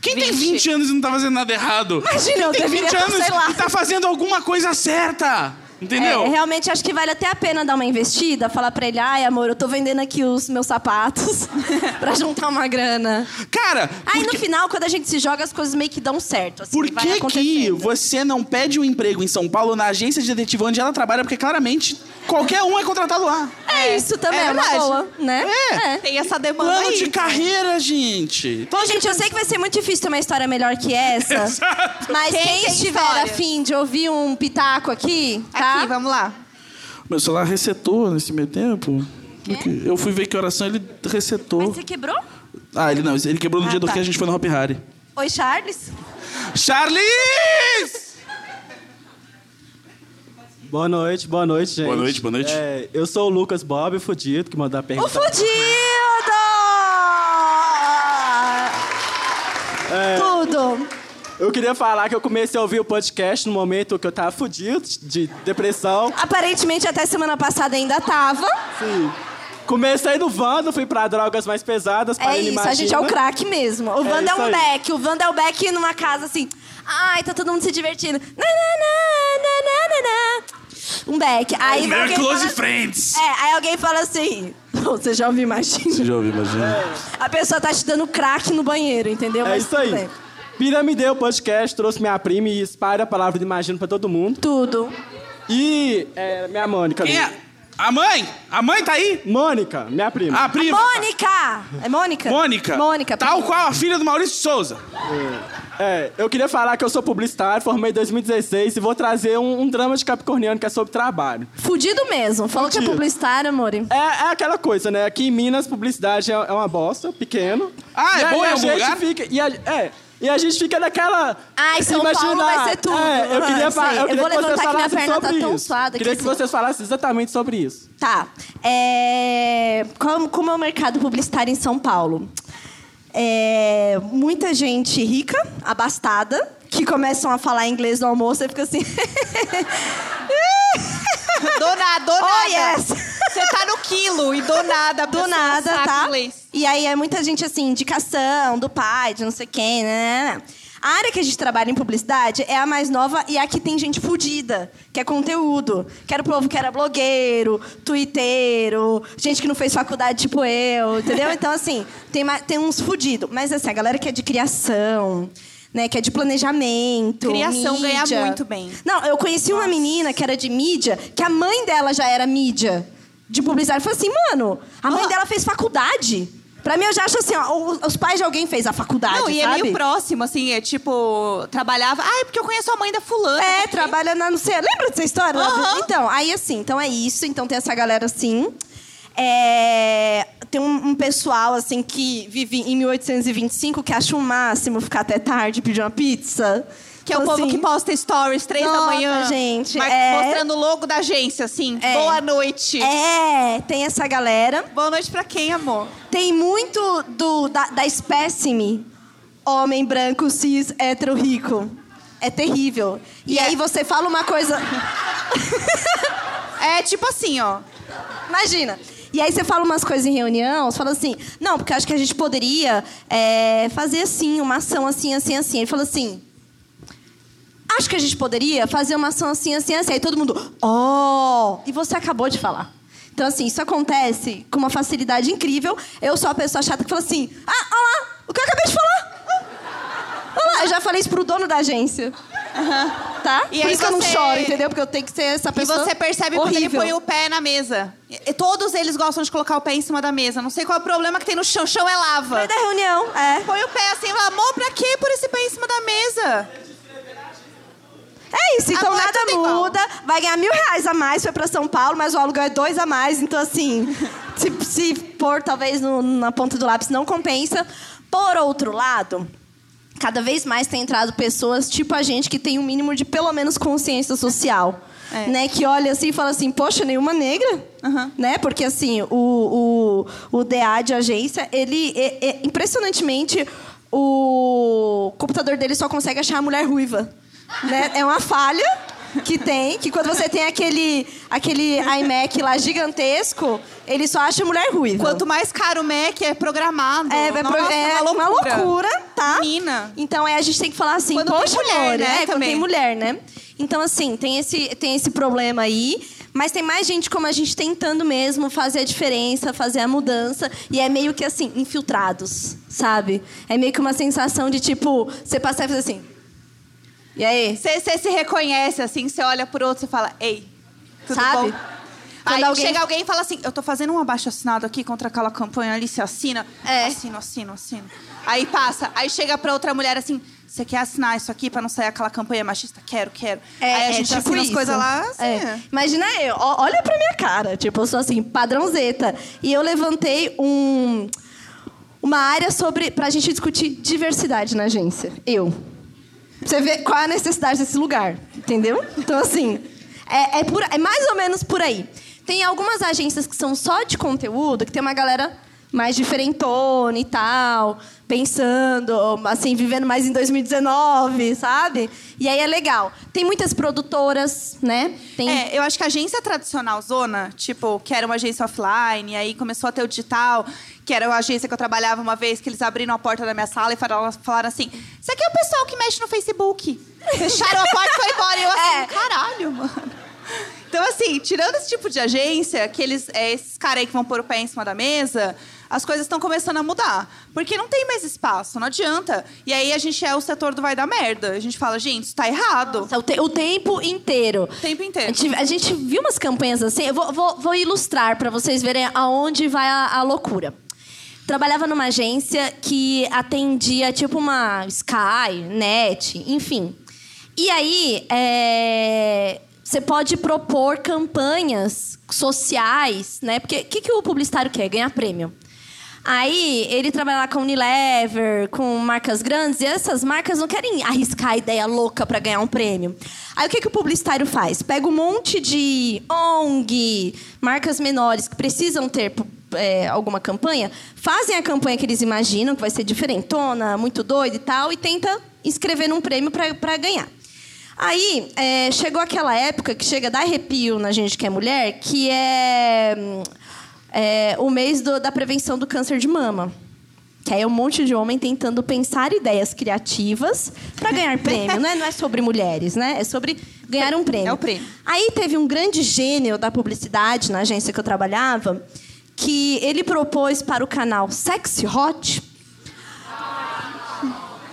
E: Quem tem 20 anos e não tá fazendo nada errado?
F: Imagina,
E: Quem
F: eu
E: tem
F: deveria
E: 20
F: tá,
E: anos
F: sei lá.
E: e tá fazendo alguma coisa certa? Entendeu?
F: É, realmente acho que vale até a pena dar uma investida, falar pra ele, ai amor, eu tô vendendo aqui os meus sapatos pra juntar uma grana.
E: Cara,
F: Aí no final, quando a gente se joga, as coisas meio que dão certo. Assim,
E: Por que, que você não pede um emprego em São Paulo na agência de detetive onde ela trabalha? Porque claramente qualquer um é contratado lá.
F: É, isso também, é, uma
D: verdade.
F: boa, né?
E: É.
D: Tem essa demanda
E: Plano
D: aí.
E: de carreira, gente.
F: Bom, gente, eu sei que vai ser muito difícil ter uma história melhor que essa.
E: Exato.
F: Mas
D: Quem
F: quem, estiver
D: história?
F: afim de ouvir um pitaco aqui, tá?
D: Aqui, vamos lá.
E: Meu celular resetou nesse meio tempo. Eu fui ver que oração ele resetou.
F: Mas você quebrou?
E: Ah, ele não, ele quebrou no
F: Ah,
E: dia do
F: tá.
E: que a gente foi no Hop Harry.
F: Oi, Charles?
E: Charles!
I: Boa noite, boa noite, gente.
E: Boa noite, boa noite.
I: É, eu sou o Lucas Bob, o fudido, que mandou a
F: O
I: pergunta.
F: fudido!
I: É.
F: Tudo.
I: Eu queria falar que eu comecei a ouvir o podcast no momento que eu tava fudido, de depressão.
F: Aparentemente, até semana passada ainda tava.
I: Sim. Comecei no Vando, fui pra drogas mais pesadas.
F: É isso, a gente é o
I: imagina.
F: craque mesmo. O
I: É
F: Wanda é,
I: isso
F: um
I: aí.
F: beck. O Wanda é o beck numa casa assim. Ai, tá todo mundo se divertindo. Na, na, na, na, na, na, na. Um beck. Aí
E: Very
F: alguém
E: close
F: fala-
E: friends.
F: É, aí alguém fala assim. Você já ouviu imagina?
E: Você já ouviu, imagina?
F: A pessoa tá te dando crack no banheiro, entendeu?
I: É
F: Mas
I: isso aí.
F: bem.
I: Piramidei o podcast, trouxe minha prima e espalha a palavra do Imagino pra todo mundo.
F: Tudo.
I: E é, minha Mônica.
E: Quem é? A mãe? A mãe tá aí?
I: Mônica, minha prima.
E: A prima?
F: Mônica! É Mônica?
E: Mônica.
F: Mônica.
E: Tal qual a filha do Maurício Souza.
I: É, eu queria falar que eu sou publicitário, formei em 2016 e vou trazer um, um drama de capricorniano que é sobre trabalho.
F: Fudido mesmo. Falou que é
I: Fudido.
F: publicitário, amor.
I: É, é aquela coisa, né? Aqui em Minas, publicidade é, é uma bosta, pequeno.
E: Ah, é
I: E aí
E: bom em
I: a
E: algum
I: gente
E: lugar?
I: Fica, e a, é, e a gente fica naquela...
F: Ai, São Paulo vai ser tudo.
I: É, eu
F: Ah,
I: queria,
F: isso
I: fa-
F: aí.
I: eu
F: Eu vou
I: que
F: levantar que minha perna tá tão suada que
I: Queria que
F: assim-
I: vocês falassem exatamente sobre isso.
F: Tá. É... Como, como é o mercado publicitário em São Paulo? É... Muita gente rica, abastada, que começam a falar inglês no almoço e fica assim.
D: Do nada, do
F: Oh,
D: nada.
F: yes.
D: Você tá no quilo e do nada, a
F: do nada, tá?
D: inglês.
F: E aí é muita gente assim, indicação do pai, de não sei quem, né? A área que a gente trabalha em publicidade é a mais nova e a que tem gente fudida, que é conteúdo. Que era o povo que era blogueiro, twitteiro, gente que não fez faculdade tipo eu, entendeu? Então, assim, tem, tem uns fudidos. Mas, assim, a galera que é de criação, né? Que é de planejamento.
D: Criação ganha
F: mídia.
D: muito bem.
F: Não, eu conheci uma menina que era de mídia, que a mãe dela já era mídia de publicidade. Falei assim, mano, a mãe dela fez faculdade. Pra mim, eu já acho assim, ó, os, pais de alguém fez a faculdade,
D: Não, e é
F: sabe?
D: meio próximo, assim, é tipo, trabalhava. Ai, porque eu conheço a mãe da fulana.
F: É, trabalha na, não sei, lembra dessa história?
D: Aham.
F: Então, aí assim, então é isso, então tem essa galera assim. É, tem um, um pessoal assim que vive em 1825 que acha o máximo ficar até tarde e pedir uma pizza.
D: Que é o
F: Então,
D: povo
F: assim,
D: que posta stories três da
F: Nossa,
D: manhã.
F: gente,
D: mas
F: é.
D: Mostrando o logo da agência, assim.
F: É.
D: Boa noite.
F: É, tem essa galera.
D: Boa noite pra quem, amor?
F: Tem muito do, da, da espécime homem branco, cis, hétero, rico. É terrível. E, aí você fala uma coisa.
D: É tipo assim, ó.
F: Imagina. E aí você fala umas coisas em reunião, você fala assim, não, porque acho que a gente poderia é, fazer assim, uma ação assim, assim, assim. Ele falou assim. Acho que a gente poderia fazer uma ação assim, assim, assim. Aí todo mundo, oh! E você acabou de falar. Então, assim, isso acontece com uma facilidade incrível. Eu sou a pessoa chata que fala assim: ah, olha lá, o que eu acabei de falar? Olha lá, eu já falei isso pro dono da agência. Tá?
D: E
F: Por
D: aí
F: isso que eu não
D: você-
F: choro, entendeu? Porque eu tenho que ser essa
D: E
F: pessoa.
D: você percebe quando ele
F: horrível.
D: põe o pé na mesa. E- Todos eles gostam de colocar o pé em cima da mesa. Não sei qual é o problema que tem no chão. O chão é lava.
F: Da reunião, é.
D: Põe o pé assim, fala, amor, pra que por esse pé em cima da mesa?
F: É isso, então
D: Agora
F: nada
D: tudo igual.
F: muda. Vai ganhar mil reais a mais, foi pra São Paulo, mas o aluguel é dois a mais. Então, assim, se, se pôr talvez no- na ponta do lápis, não compensa. Por outro lado, cada vez mais tem entrado pessoas tipo a gente que tem um mínimo de pelo menos consciência social.
D: É.
F: Né, que olha assim e fala assim, poxa, nenhuma negra, né? Porque assim, o, o, o DA de agência, ele é- é- impressionantemente o computador dele só consegue achar a mulher ruiva, né? É uma falha que tem, que quando você tem aquele aquele iMac lá gigantesco, ele só acha mulher ruiva.
D: Quanto mais caro o Mac, é programado.
F: É, é,
D: Nossa,
F: pro- é uma loucura, tá?
D: Menina.
F: Então é, a gente tem que falar assim,
D: Quando
F: poxa,
D: mulher,
F: amor,
D: né,
F: é, quando tem mulher, né? Então, assim, tem esse, tem esse problema aí, mas tem mais gente como a gente tentando mesmo fazer a diferença, fazer a mudança, e é meio que assim, infiltrados, sabe? É meio que uma sensação de tipo, você passar e fazer assim. E aí?
D: Você se reconhece, assim, você olha pro outro e fala, ei, tudo
F: Sabe?
D: bom?
F: Quando
D: Aí
F: alguém-
D: chega alguém e fala assim, eu tô fazendo um abaixo-assinado aqui contra aquela campanha ali, você assina?
F: É.
D: Assino, assino, assino. Aí passa, aí chega pra outra mulher assim, você quer assinar isso aqui pra não sair aquela campanha machista? Quero, quero.
F: É,
D: aí a
F: é
D: gente
F: tipo
D: assina as coisas lá, assim,
F: É. Imagina eu, ó, olha pra minha cara, tipo, eu sou assim, padrãozeta. E eu levantei um, uma área sobre pra gente discutir diversidade na agência. Eu. Você ver qual é a necessidade desse lugar, entendeu? Então, assim, é, é, por- é mais ou menos por aí. Tem algumas agências que são só de conteúdo, que tem uma galera mais diferentona e tal, pensando, assim, vivendo mais em 2019, sabe? E aí é legal. Tem muitas produtoras, né? Tem...
D: É, eu acho que a agência tradicional zona, tipo, que era uma agência offline, e aí começou a ter o digital, que era uma agência que eu trabalhava uma vez, que eles abriram a porta da minha sala e falaram, falaram assim: Isso aqui é o pessoal que mexe no Facebook. Fecharam a porta e foi embora. E eu assim,
F: É.
D: caralho, mano. Então, assim, tirando esse tipo de agência, que eles, é, esses caras aí que vão pôr o pé em cima da mesa, as coisas estão começando a mudar. Porque não tem mais espaço, não adianta. E aí a gente é o setor do vai dar merda. A gente fala, gente, isso tá errado.
F: O, te- o tempo inteiro.
D: O tempo inteiro.
F: A gente, a gente viu umas campanhas assim. Eu vou, vou- vou ilustrar para vocês verem aonde vai a, a loucura. Trabalhava numa agência que atendia tipo uma Sky, Net, enfim. E aí, é, você pode propor campanhas sociais, né? Porque o que, que o publicitário quer? Ganhar prêmio. Aí ele trabalha lá com Unilever, com marcas grandes, e essas marcas não querem arriscar a ideia louca para ganhar um prêmio. Aí o que, que o publicitário faz? Pega um monte de ONG, marcas menores que precisam ter é, alguma campanha, fazem a campanha que eles imaginam, que vai ser diferentona, muito doida e tal, e tenta inscrever num prêmio para ganhar. Aí, é, chegou aquela época que chega a dar arrepio na gente que é mulher, que é, hum, é, o mês do- da prevenção do câncer de mama. Que aí é um monte de homem tentando pensar ideias criativas para ganhar prêmio. Não é, não é sobre mulheres, né? É sobre ganhar um prêmio.
D: É o prêmio.
F: Aí teve um grande gênio da publicidade na agência que eu trabalhava, que ele propôs para o canal Sexy Hot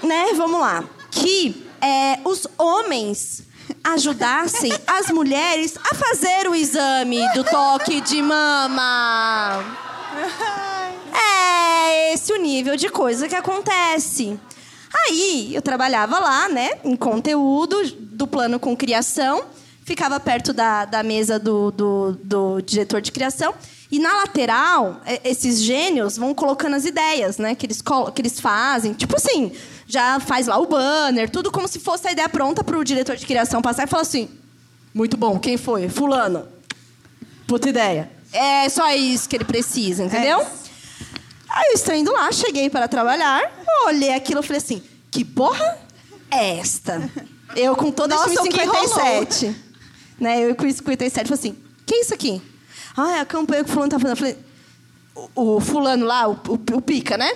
F: né? Vamos lá. Que é, os homens ajudassem as mulheres a fazer o exame do toque de mama. É esse o nível de coisa que acontece. Aí eu trabalhava lá, né, em conteúdo do plano com criação, ficava perto da, da mesa do, do, do diretor de criação. E na lateral, é, esses gênios vão colocando as ideias, né? Que eles, que eles fazem. Tipo assim, já faz lá o banner, tudo como se fosse a ideia pronta para o diretor de criação passar e falar assim: muito bom, quem foi? Fulano. Puta ideia. É só isso que ele precisa, entendeu? Aí eu estou indo lá, cheguei para trabalhar, olhei aquilo e falei assim: que porra é esta? Eu com toda a
D: Nossa, o que
F: 57. Né? Eu com 57 falei assim: que é isso aqui? Ah, é a campanha que o fulano tá fazendo. Eu falei, o, o fulano lá, o, o, o pica, né?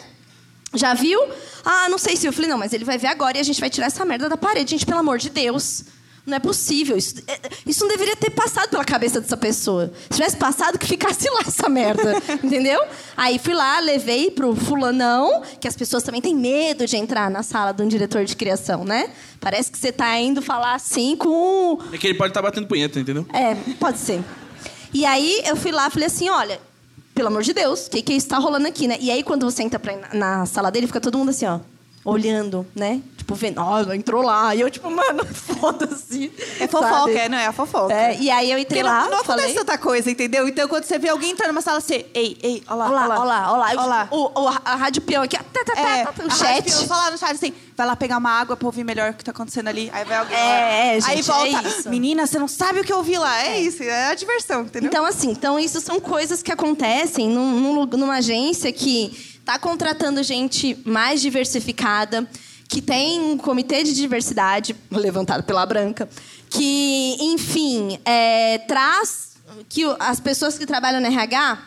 F: Já viu? Ah, não sei se eu falei, não, mas ele vai ver agora e a gente vai tirar essa merda da parede. Gente, pelo amor de Deus. Não é possível. Isso, é- isso não deveria ter passado pela cabeça dessa pessoa. Se tivesse passado, que ficasse lá essa merda. entendeu? Aí fui lá, levei pro fulanão, que as pessoas também têm medo de entrar na sala de um diretor de criação, né? Parece que você tá indo falar assim com
E: É que ele pode estar batendo punheta, entendeu?
F: é, pode ser. E aí eu fui lá e falei assim, olha, pelo amor de Deus, o que que está rolando aqui, né? E aí quando você entra pra na, sala dele, fica todo mundo assim, ó. olhando, né? Tipo, vendo, ó, entrou lá. E eu, tipo, mano, foda-se.
D: É fofoca, é, não é a fofoca.
F: É, e aí eu entrei
D: Porque
F: lá,
D: não, não acontece
F: falei...
D: tanta coisa, entendeu? Então, quando você vê alguém entrar numa sala, você... Ei, ei, olha lá,
F: Olha lá, olha lá, olha lá.
D: Olha lá.
F: O, o- a rádio peão aqui, tá, tá, tá,
D: É,
F: tá, tá,
D: a
F: o chat.
D: peão fala no chat assim, vai lá pegar uma água pra ouvir melhor o que tá acontecendo ali. Aí vai alguém
F: É,
D: lá.
F: é,
D: Aí
F: gente,
D: volta,
F: é isso.
D: menina, você não sabe o que eu ouvi lá. É, isso, é a diversão, entendeu?
F: Então, assim, então isso são coisas que acontecem num- numa agência que está contratando gente mais diversificada, que tem um comitê de diversidade levantado pela Branca, que, enfim, é, traz que as pessoas que trabalham no RH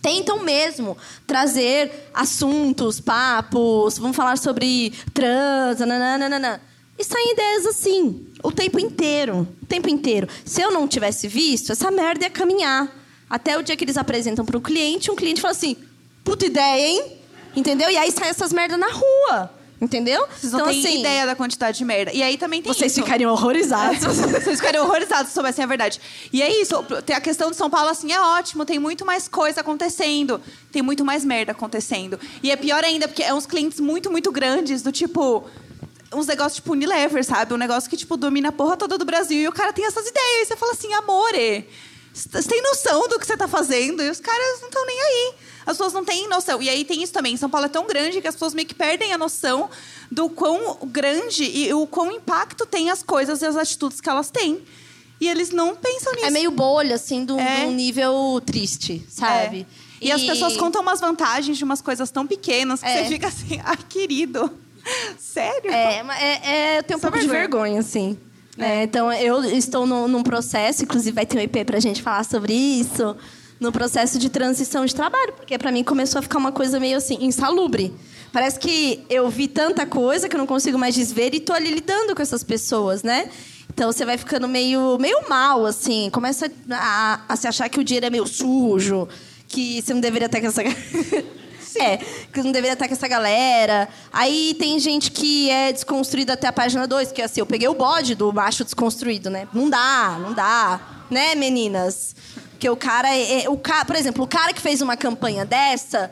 F: tentam mesmo trazer assuntos, papos, vamos falar sobre trans, nananana. E saem ideias assim, o tempo inteiro. O tempo inteiro. Se eu não tivesse visto, essa merda ia caminhar. Até o dia que eles apresentam para o cliente, um cliente fala assim: puta ideia, hein? Entendeu? E aí saem essas merdas na rua. Entendeu?
D: Vocês não têm ideia da quantidade de merda. E aí também tem
F: Então, Vocês
D: isso.
F: ficariam horrorizados.
D: Vocês ficariam horrorizados se soubessem a verdade. E é isso. Tem a questão de São Paulo, assim, é ótimo. Tem muito mais coisa acontecendo. Tem muito mais merda acontecendo. E é pior ainda, porque é uns clientes muito, muito grandes, do tipo... Uns negócios tipo Unilever, sabe? Um negócio que, tipo, domina a porra toda do Brasil. E o cara tem essas ideias. E você fala assim, amore... Você tem noção do que você tá fazendo? E os caras não estão nem aí. As pessoas não têm noção. E aí tem isso também. São Paulo é tão grande que as pessoas meio que perdem a noção do quão grande e o quão impacto tem as coisas e as atitudes que elas têm. E eles não pensam nisso.
F: É meio bolha, assim, de um
D: É.
F: nível triste, sabe?
D: É. E, as pessoas contam umas vantagens de umas coisas tão pequenas que
F: É.
D: você fica assim, ai, querido. Sério?
F: É, mas é, é, eu tenho um
D: Só
F: pouco de vergonha, assim. Né? então, eu estou no- num processo, inclusive vai ter um EP pra gente falar sobre isso, no processo de transição de trabalho, porque pra mim começou a ficar uma coisa meio assim, insalubre. Parece que eu vi tanta coisa que eu não consigo mais desver e tô ali lidando com essas pessoas, né? Então você vai ficando meio, meio mal, assim, começa a, a se achar que o dinheiro é meio sujo, que você não deveria estar com essa. É, que não deveria estar com essa galera. Aí tem gente que é desconstruída até a página 2, que assim, eu peguei o bode do macho desconstruído, né? Não dá, não dá. Né, meninas? Porque o cara é. é- o ca... Por exemplo, o cara que fez uma campanha dessa,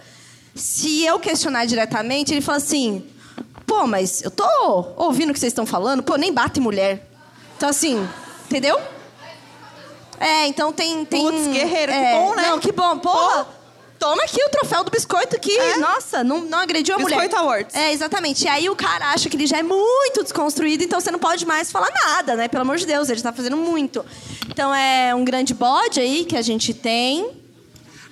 F: se eu questionar diretamente, ele fala assim: pô, mas eu tô ouvindo o que vocês estão falando, pô, nem bate mulher. Então, assim, entendeu? É, então tem. tem
D: Putz, guerreiro, que
F: é,
D: bom, né?
F: Não, que bom. Porra! Toma aqui o troféu do biscoito que, nossa, não, não agrediu a mulher.
D: Biscoito Awards.
F: É, exatamente. E aí o cara acha que ele já é muito desconstruído, então você não pode mais falar nada, né? Pelo amor de Deus, ele tá fazendo muito. Então é um grande bode aí que a gente tem.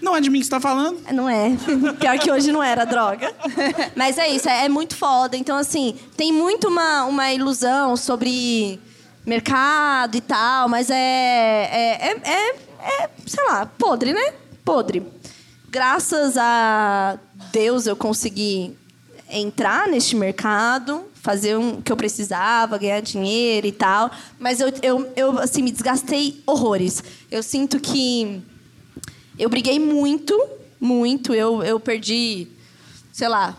E: Não é de mim que você tá falando?
F: Não é. Pior que hoje não era droga. Mas é isso, é, é muito foda. Então, assim, tem muito uma, uma ilusão sobre mercado e tal, mas é, é, é, é, é, sei lá, podre, né? Podre. Graças a Deus eu consegui entrar neste mercado, fazer o que eu precisava, ganhar dinheiro e tal. Mas eu, eu, eu assim, me desgastei horrores. Eu sinto que eu briguei muito, muito. Eu, eu perdi, sei lá,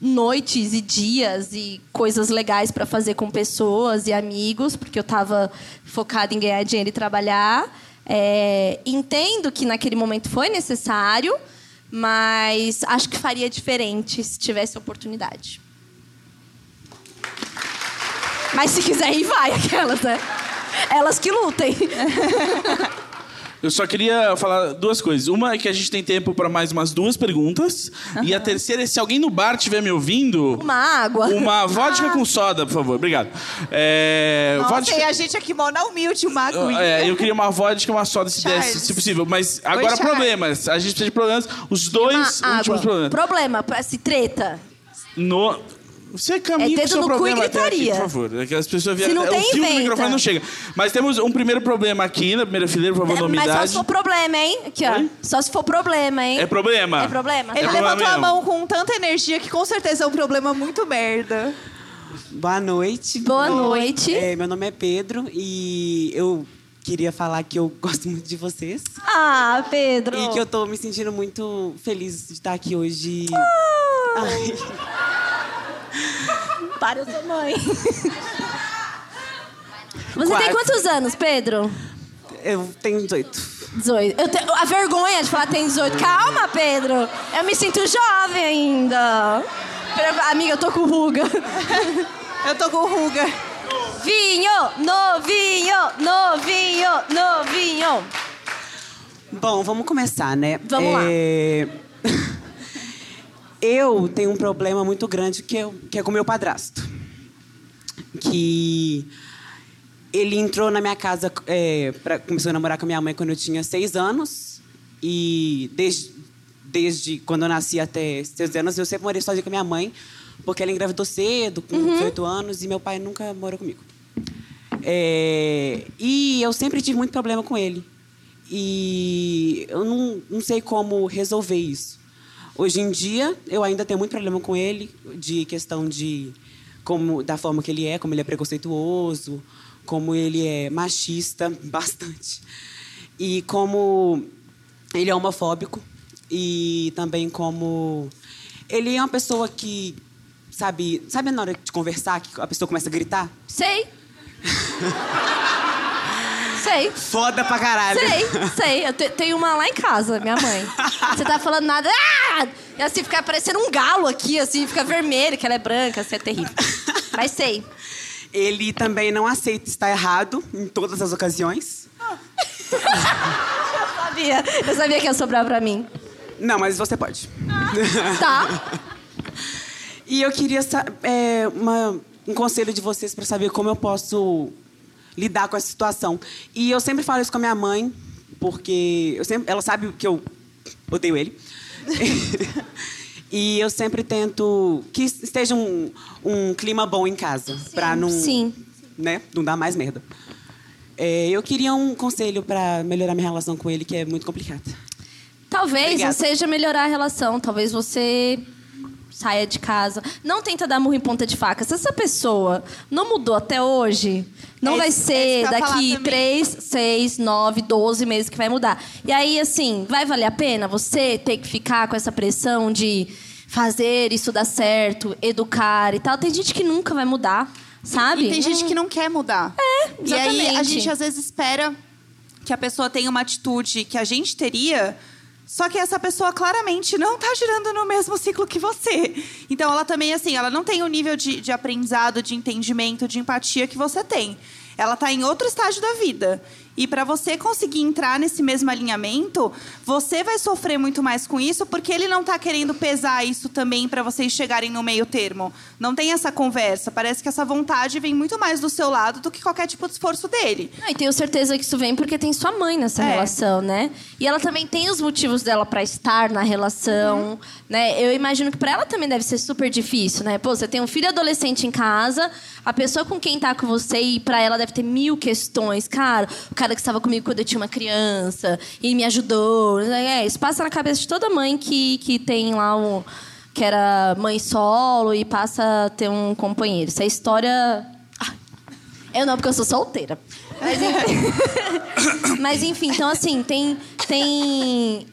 F: noites e dias e coisas legais para fazer com pessoas e amigos, porque eu estava focada em ganhar dinheiro e trabalhar. É, entendo que naquele momento foi necessário, mas acho que faria diferente se tivesse oportunidade. Mas se quiser ir, vai, aquelas, né? Elas que lutem.
E: Eu só queria falar duas coisas. Uma é que a gente tem tempo para mais umas duas perguntas. E a terceira é se alguém no bar estiver me ouvindo.
F: Uma água.
E: Uma vodka com soda, por favor. Obrigado. É,
D: Nossa,
E: vodka-
D: e a gente aqui, mó na humilde, uma aguinha.
E: É, eu queria uma vodka e uma soda se desse, se possível. Mas agora
F: Charles.
E: problemas. A gente precisa de problemas. Os dois últimos problemas.
F: Problema, se treta.
E: No... Você caminha
F: É
E: com
F: dedo
E: o seu
F: no cu e
E: problema até aqui,
F: gritaria.
E: por favor. É que as pessoas
F: Se
E: vieram...
F: não
E: é,
F: tem,
E: o fio do microfone não chega. Mas temos um primeiro problema aqui na primeira fileira, por favor,
F: Mas só se for problema, hein? Aqui, ó. Só se for problema, hein?
E: É problema.
F: É problema.
D: Ele
E: É problema
D: levantou a mão com tanta energia que com certeza é um problema muito merda.
M: Boa noite.
F: Boa noite.
M: É, meu nome é Pedro e eu queria falar que eu gosto muito de vocês.
F: Ah, Pedro.
M: E que eu tô me sentindo muito feliz de estar aqui hoje.
F: Ah.
M: Ai.
F: Para, eu sou mãe. Você tem
M: Quatro.
F: quantos anos, Pedro?
M: Eu tenho 18.
F: 18. Eu tenho a vergonha de falar que tem 18. Calma, Pedro. Eu me sinto jovem ainda. Amiga, eu tô com ruga.
D: eu tô com ruga.
F: Vinho, novinho, novinho, novinho.
M: Bom, vamos começar, né?
F: Vamos lá.
M: Eu tenho um problema muito grande que, eu, que é com meu padrasto. Que ele entrou na minha casa, é, pra, começou a namorar com a minha mãe quando eu tinha seis anos. E desde, desde quando eu nasci até seis anos, eu sempre morei sozinha com a minha mãe, porque ela engravidou cedo, com
F: Uhum.
M: 18 anos, e meu pai nunca morou comigo. É, e eu sempre tive muito problema com ele. E eu não, não sei como resolver isso. Hoje em dia, eu ainda tenho muito problema com ele, de questão de como da forma que ele é, como ele é preconceituoso, como ele é machista bastante. E como ele é homofóbico e também como ele é uma pessoa que sabe, sabe na hora de conversar que a pessoa começa a gritar?
F: Sei. sei.
M: Foda pra caralho.
F: Sei, sei. Eu te- tenho uma lá em casa, minha mãe. Você tá falando nada. Ah! E assim, fica parecendo um galo aqui, assim, fica vermelho, que ela é branca, assim, é terrível. Mas sei.
M: Ele também não aceita estar errado em todas as ocasiões.
F: Eu sabia. Eu sabia que ia sobrar pra mim.
M: Não, mas você pode.
F: Tá.
M: E eu queria é, uma- um conselho de vocês para saber como eu posso lidar com essa situação. E eu sempre falo isso com a minha mãe, porque eu sempre, ela sabe que eu odeio ele. e eu sempre tento que esteja um, um clima bom em casa, para não,
F: sim.
M: né, não dar mais merda. É, eu queria um conselho para melhorar minha relação com ele, que é muito complicada.
F: Talvez
M: Obrigada.
F: não seja melhorar a relação. Talvez você saia de casa. Não tenta dar murro em ponta de faca. Se essa pessoa não mudou até hoje, não
D: É
F: vai
D: isso- é
F: ser daqui
D: também.
F: 3, 6, 9, 12 meses que vai mudar. E aí, assim, vai valer a pena você ter que ficar com essa pressão de fazer isso dar certo, educar e tal? Tem gente que nunca vai mudar, sabe?
D: E tem gente que não quer mudar.
F: É,
D: E aí a
F: exatamente.
D: gente às vezes espera que a pessoa tenha uma atitude que a gente teria, só que essa pessoa claramente não tá girando no mesmo ciclo que você. Então ela também, assim, ela não tem o nível de, de aprendizado, de entendimento, de empatia que você tem. Ela tá em outro estágio da vida. E para você conseguir entrar nesse mesmo alinhamento, você vai sofrer muito mais com isso, porque ele não tá querendo pesar isso também para vocês chegarem no meio termo. Não tem essa conversa. Parece que essa vontade vem muito mais do seu lado do que qualquer tipo de esforço dele.
F: Não, e tenho certeza que isso vem porque tem sua mãe nessa
D: É.
F: relação, né? E ela também tem os motivos dela pra estar na relação, né? Eu imagino que pra ela também deve ser super difícil, né? Pô, você tem um filho adolescente em casa, a pessoa com quem tá com você e pra ela deve ter mil questões. Cara, o cara que estava comigo quando eu tinha uma criança e me ajudou. É, isso passa na cabeça de toda mãe que, que tem lá um que era mãe solo e passa a ter um companheiro. Isso é história eu não, porque eu sou solteira. Mas enfim, Mas, enfim então assim, tem. tem...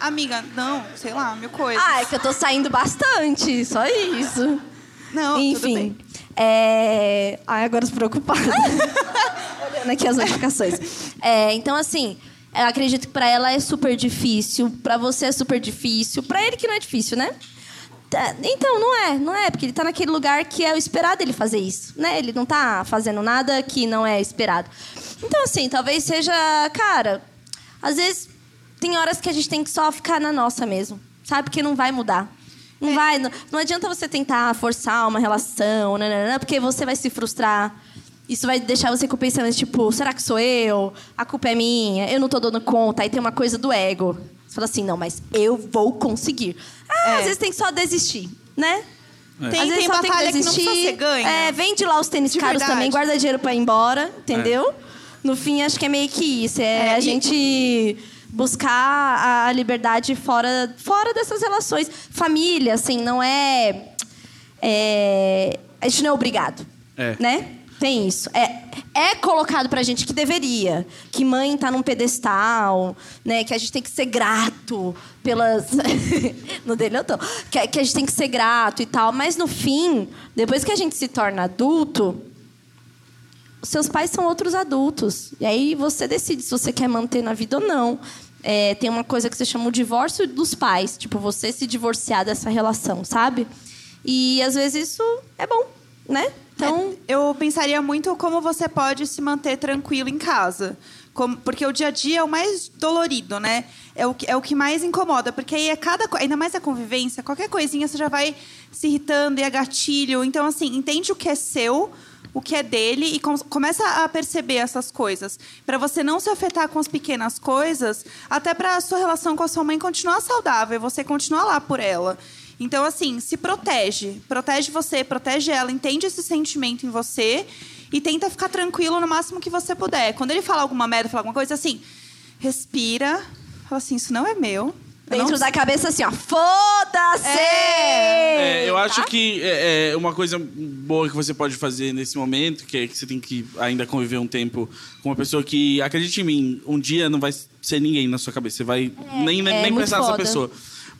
D: Amiga, não, sei lá, mil coisas.
F: Ah, é que eu tô saindo bastante, só isso.
D: Não,
F: Enfim. É... Ai, agora tô preocupada. Olhando aqui as notificações. É, então, assim, eu acredito que pra ela é super difícil, pra você é super difícil, pra ele que não é difícil, né? Tá, Então, não é, não é, porque ele tá naquele lugar que é o esperado ele fazer isso, né? Ele não tá fazendo nada que não é esperado. Então, assim, talvez seja, cara, às vezes tem horas que a gente tem que só ficar na nossa mesmo, sabe? Porque não vai mudar. Não vai, não, não adianta você tentar forçar uma relação, nananã, porque você vai se frustrar. Isso vai deixar você com pensamento tipo, será que sou eu? A culpa é minha, eu não tô dando conta. Aí tem uma coisa do ego. Você fala assim, não, mas eu vou conseguir. Ah, às vezes tem que só desistir, né?
D: Tem-
F: Às
D: tem
F: vezes só
D: batalha que não precisa ser ganha.
F: É, vende lá os tênis
D: De
F: caros
D: verdade.
F: também, guarda dinheiro pra ir embora, entendeu? No fim, acho que é meio que isso. É,
D: É,
F: a
D: e-
F: gente buscar a liberdade fora, fora dessas relações. Família, assim, não é, é... A gente não é obrigado,
C: É.
F: né? Tem isso. É, é colocado pra gente que deveria. Que mãe tá num pedestal, né? Que a gente tem que ser grato pelas... no dele eu tô. Que, que a gente tem que ser grato e tal. Mas no fim, depois que a gente se torna adulto, os seus pais são outros adultos. E aí você decide se você quer manter na vida ou não. É, tem uma coisa que se chama o divórcio dos pais. Tipo, você se divorciar dessa relação, sabe? E às vezes isso é bom, né? Então,
D: Eu pensaria muito como você pode se manter tranquilo em casa. Como- porque o dia a dia é o mais dolorido, né? É o, que, é o que mais incomoda. Porque aí é cada ainda mais a convivência, qualquer coisinha você já vai se irritando e é gatilho. Então, assim, entende o que é seu, o que é dele e com- começa a perceber essas coisas. Para você não se afetar com as pequenas coisas, até para a sua relação com a sua mãe continuar saudável, você continuar lá por ela. Então, assim, se protege. Protege você, protege ela, entende esse sentimento em você e tenta ficar tranquilo no máximo que você puder. Quando ele fala alguma merda, fala alguma coisa assim, respira, fala assim, isso não é meu. Eu
F: dentro
D: não
F: da cabeça assim, ó, foda-se!
E: É, eu acho
F: Tá?
E: que é, é, uma coisa boa que você pode fazer nesse momento, que é que você tem que ainda conviver um tempo com uma pessoa que, acredite em mim, um dia não vai ser ninguém na sua cabeça. Você vai nem, nem,
F: é
E: nem
F: muito
E: pensar nessa pessoa.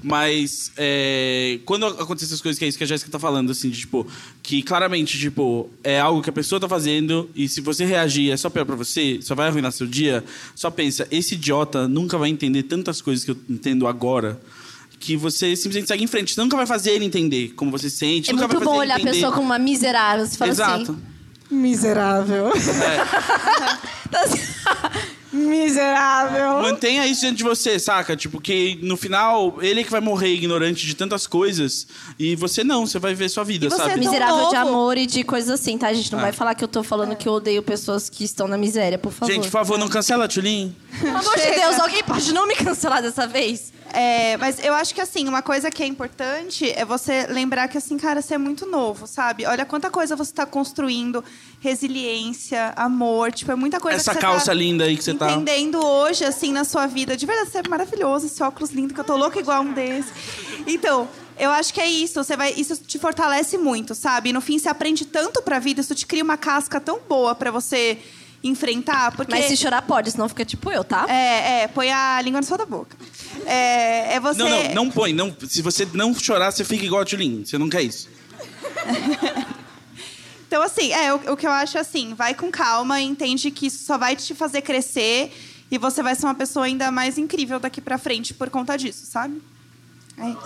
E: Mas é, quando acontecer essas coisas, que é isso que a Jéssica tá falando, assim, de, tipo, que claramente, tipo, é algo que a pessoa tá fazendo, e se você reagir é só pior pra você, só vai arruinar seu dia, só pensa, esse idiota nunca vai entender tantas coisas que eu entendo agora. Que você simplesmente segue em frente. Você nunca vai fazer ele entender como você sente.
F: É
E: nunca
F: muito
E: vai
F: bom olhar a pessoa como uma miserável. Você fala
E: Exato.
F: assim. Miserável. Miserável.
E: Mantenha isso dentro de você, saca? Tipo, que no final, ele é que vai morrer ignorante de tantas coisas e você não, você vai ver sua vida, sabe?
F: Miserável de amor e de coisas assim, tá? A gente não
E: É.
F: vai falar que eu tô falando que eu odeio pessoas que estão na miséria, por favor.
E: Gente, por favor, não cancela a Tulin.
F: Pelo amor de. Deus, alguém pode não me cancelar dessa vez?
D: É, mas eu acho que assim, uma coisa que é importante é você lembrar que assim, cara, você é muito novo, sabe? Olha quanta coisa você está construindo, resiliência, amor, tipo, é muita coisa
E: Essa
D: que você
E: calça
D: tá
E: linda aí que você tá.
D: entendendo hoje, assim, na sua vida. De verdade, você é maravilhoso, esse óculos lindo, que eu tô louca igual um desse. Então, eu acho que é isso. Você vai, isso te fortalece muito, sabe? E no fim, você aprende tanto pra vida, isso te cria uma casca tão boa pra você enfrentar. Porque...
F: Mas se chorar pode, senão fica tipo eu, tá?
D: É, é, põe a língua na sua boca. É, é você.
E: Não, não, não põe. Não, se você não chorar, você fica igual a Tulin. Você não quer isso.
D: Então, assim, é, o, o que eu acho é assim, vai com calma entende que isso só vai te fazer crescer e você vai ser uma pessoa ainda mais incrível daqui pra frente por conta disso, sabe? É isso.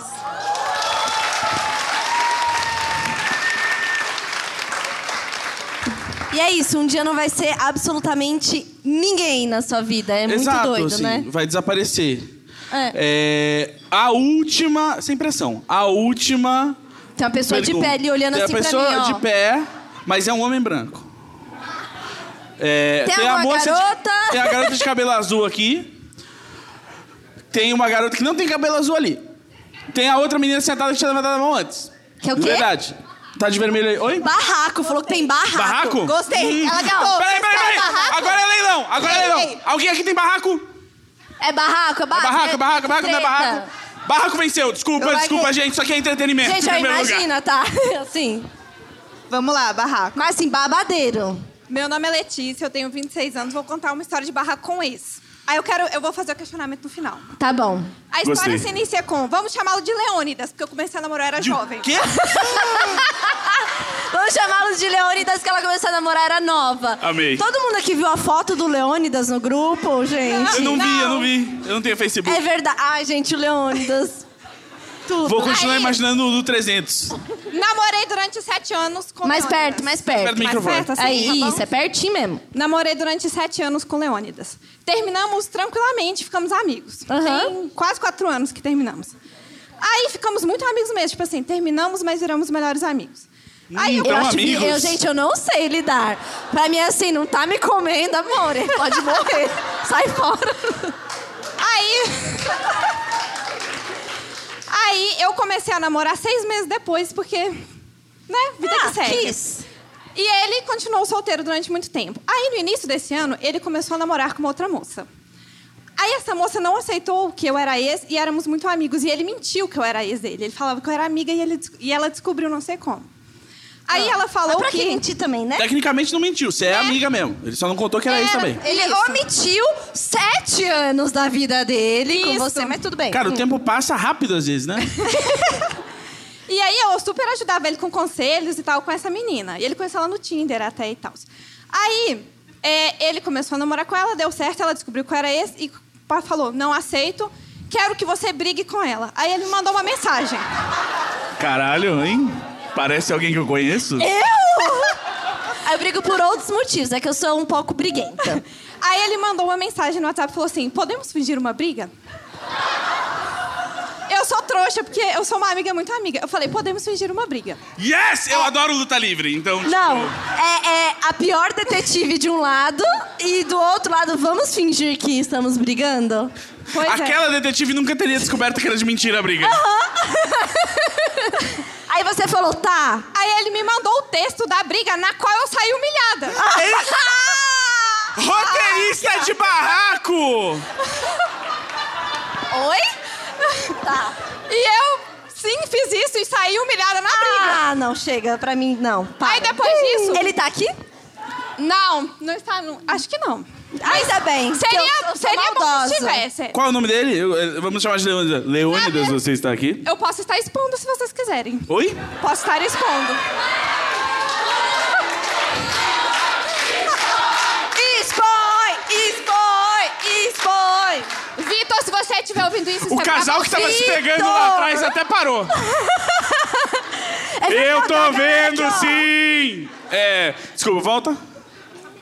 F: E é isso, um dia não vai ser absolutamente ninguém na sua vida. É muito
E: Exato,
F: doido,
E: assim,
F: né?
E: vai desaparecer.
F: É.
E: É, a última, sem pressão, a última.
F: Tem uma pessoa de
E: pergunta.
F: pé ali olhando
E: Tem
F: assim
E: a pessoa
F: pra mim, ó.
E: de pé, mas é um homem branco. É,
F: Tem
E: a
F: alguma
E: moça de-
F: garota?
E: tem a garota de cabelo azul aqui. Tem uma garota que não tem cabelo azul ali. Tem a outra menina sentada que tinha levantado a mão antes.
F: Que é o
E: De
F: quê?
E: verdade. Tá de vermelho aí. Oi?
F: Barraco, falou que tem barraco.
E: Barraco?
D: Gostei.
E: Hum.
D: Ela gritou.
E: Peraí, peraí, peraí. Agora é leilão. Agora é
D: Ei,
E: leilão.
D: ei.
E: Alguém aqui tem barraco?
F: É barraco, é
E: É
F: barraco.
E: barraco, barraco, barraco, não é barraco. Barraco venceu. Desculpa,
F: Eu
E: desculpa, gente. Isso aqui é entretenimento.
F: Gente,
E: em
F: ó,
E: primeiro lugar.
F: imagina, tá? Assim.
D: Vamos lá, barraco.
F: Mas assim, babadeiro.
N: Meu nome é Letícia, eu tenho 26 anos, vou contar uma história de barraco com ex. Aí eu quero, eu vou fazer o questionamento no final.
F: Tá bom.
N: A história
E: Gostei.
N: se inicia com, vamos chamá-lo de Leônidas, porque eu comecei a namorar, era jovem.
E: Quê?
F: Vamos chamá-los de Leônidas, que ela começou a namorar, era nova.
E: Amei.
F: Todo mundo aqui viu a foto do Leônidas no grupo, gente?
E: Eu não vi, eu não vi. Eu não tenho Facebook.
F: É verdade. Ai, gente, o Leônidas. Tudo.
E: Vou continuar
N: Aí-
E: imaginando o do 300.
N: Namorei durante sete anos com
F: Mais
N: Leônidas.
F: perto, mais perto.
E: Perto do microfone.
N: perto, assim,
F: Aí,
N: tá bom?
F: isso, é pertinho mesmo.
N: Namorei durante sete anos com Leônidas. Terminamos tranquilamente, ficamos amigos.
F: Aham.
N: Tem quase quatro anos que terminamos. Aí ficamos muito amigos mesmo. Tipo assim, terminamos, mas viramos melhores amigos. Aí eu,
E: Então,
F: acho que,
E: amigos.
F: eu, gente, eu não sei lidar. Pra mim, assim, não tá me comendo, amor. Ele pode morrer. Sai fora.
N: Aí. Aí eu comecei a namorar seis meses depois, porque. Né? Vida
F: Ah,
N: que segue.
F: quis.
N: E ele continuou solteiro durante muito tempo. Aí no início desse ano, ele começou a namorar com uma outra moça. Aí essa moça não aceitou que eu era ex e éramos muito amigos. E ele mentiu que eu era ex dele. Ele falava que eu era amiga e, ele, e ela descobriu não sei como. Aí ela falou
F: Mas pra
N: que.
F: que mentir também, né?
E: Tecnicamente não mentiu. Você é, amiga mesmo. Ele só não contou que era isso também.
F: Ele
N: Isso.
F: omitiu sete anos da vida dele com
N: Isso.
F: você, mas tudo bem.
E: Cara, o tempo passa rápido às vezes, né?
N: E aí eu super ajudava ele com conselhos e tal com essa menina. E ele conheceu ela no Tinder até e tal. Aí é, ele começou a namorar com ela, deu certo, ela descobriu que eu era esse e falou: não aceito, quero que você brigue com ela. Aí ele me mandou uma mensagem.
E: Caralho, hein? Parece alguém que eu conheço.
F: Eu? Eu brigo por outros motivos, é que eu sou um pouco briguenta.
N: Aí ele mandou uma mensagem no WhatsApp e falou assim: podemos fingir uma briga? Eu sou trouxa, porque eu sou uma amiga muito amiga. Eu falei, podemos fingir uma briga.
E: Yes! Eu adoro luta livre, então. tipo,
F: Não, é, é a pior detetive de um lado e do outro lado, vamos fingir que estamos brigando? Pois é.
E: Aquela detetive nunca teria descoberto que era de mentira a briga.
F: Aí você falou, tá.
N: Aí ele me mandou o texto da briga na qual eu saí humilhada.
E: Roteirista de barraco!
F: Oi? Tá.
N: E eu, sim, fiz isso e saí humilhada na briga.
F: Ah, não, chega. Pra mim, não. Para.
N: Aí depois disso...
F: Ele tá aqui?
N: Não, não está. No... Acho que não.
F: Ainda bem.
N: Seria,
F: eu- eu
N: seria bom se tivesse.
E: Qual é o nome dele? Eu- eu- vamos chamar de Leônidas. Leônidas, você está aqui?
N: Eu posso estar expondo se vocês quiserem.
E: Oi?
N: Posso estar expondo.
F: Expõe! Expõe! Expõe!
N: Vitor, se você estiver ouvindo isso,
E: O
N: é pra
E: casal que
N: você.
E: tava se pegando lá atrás até parou. Eu tô vendo sim! É. Desculpa, volta.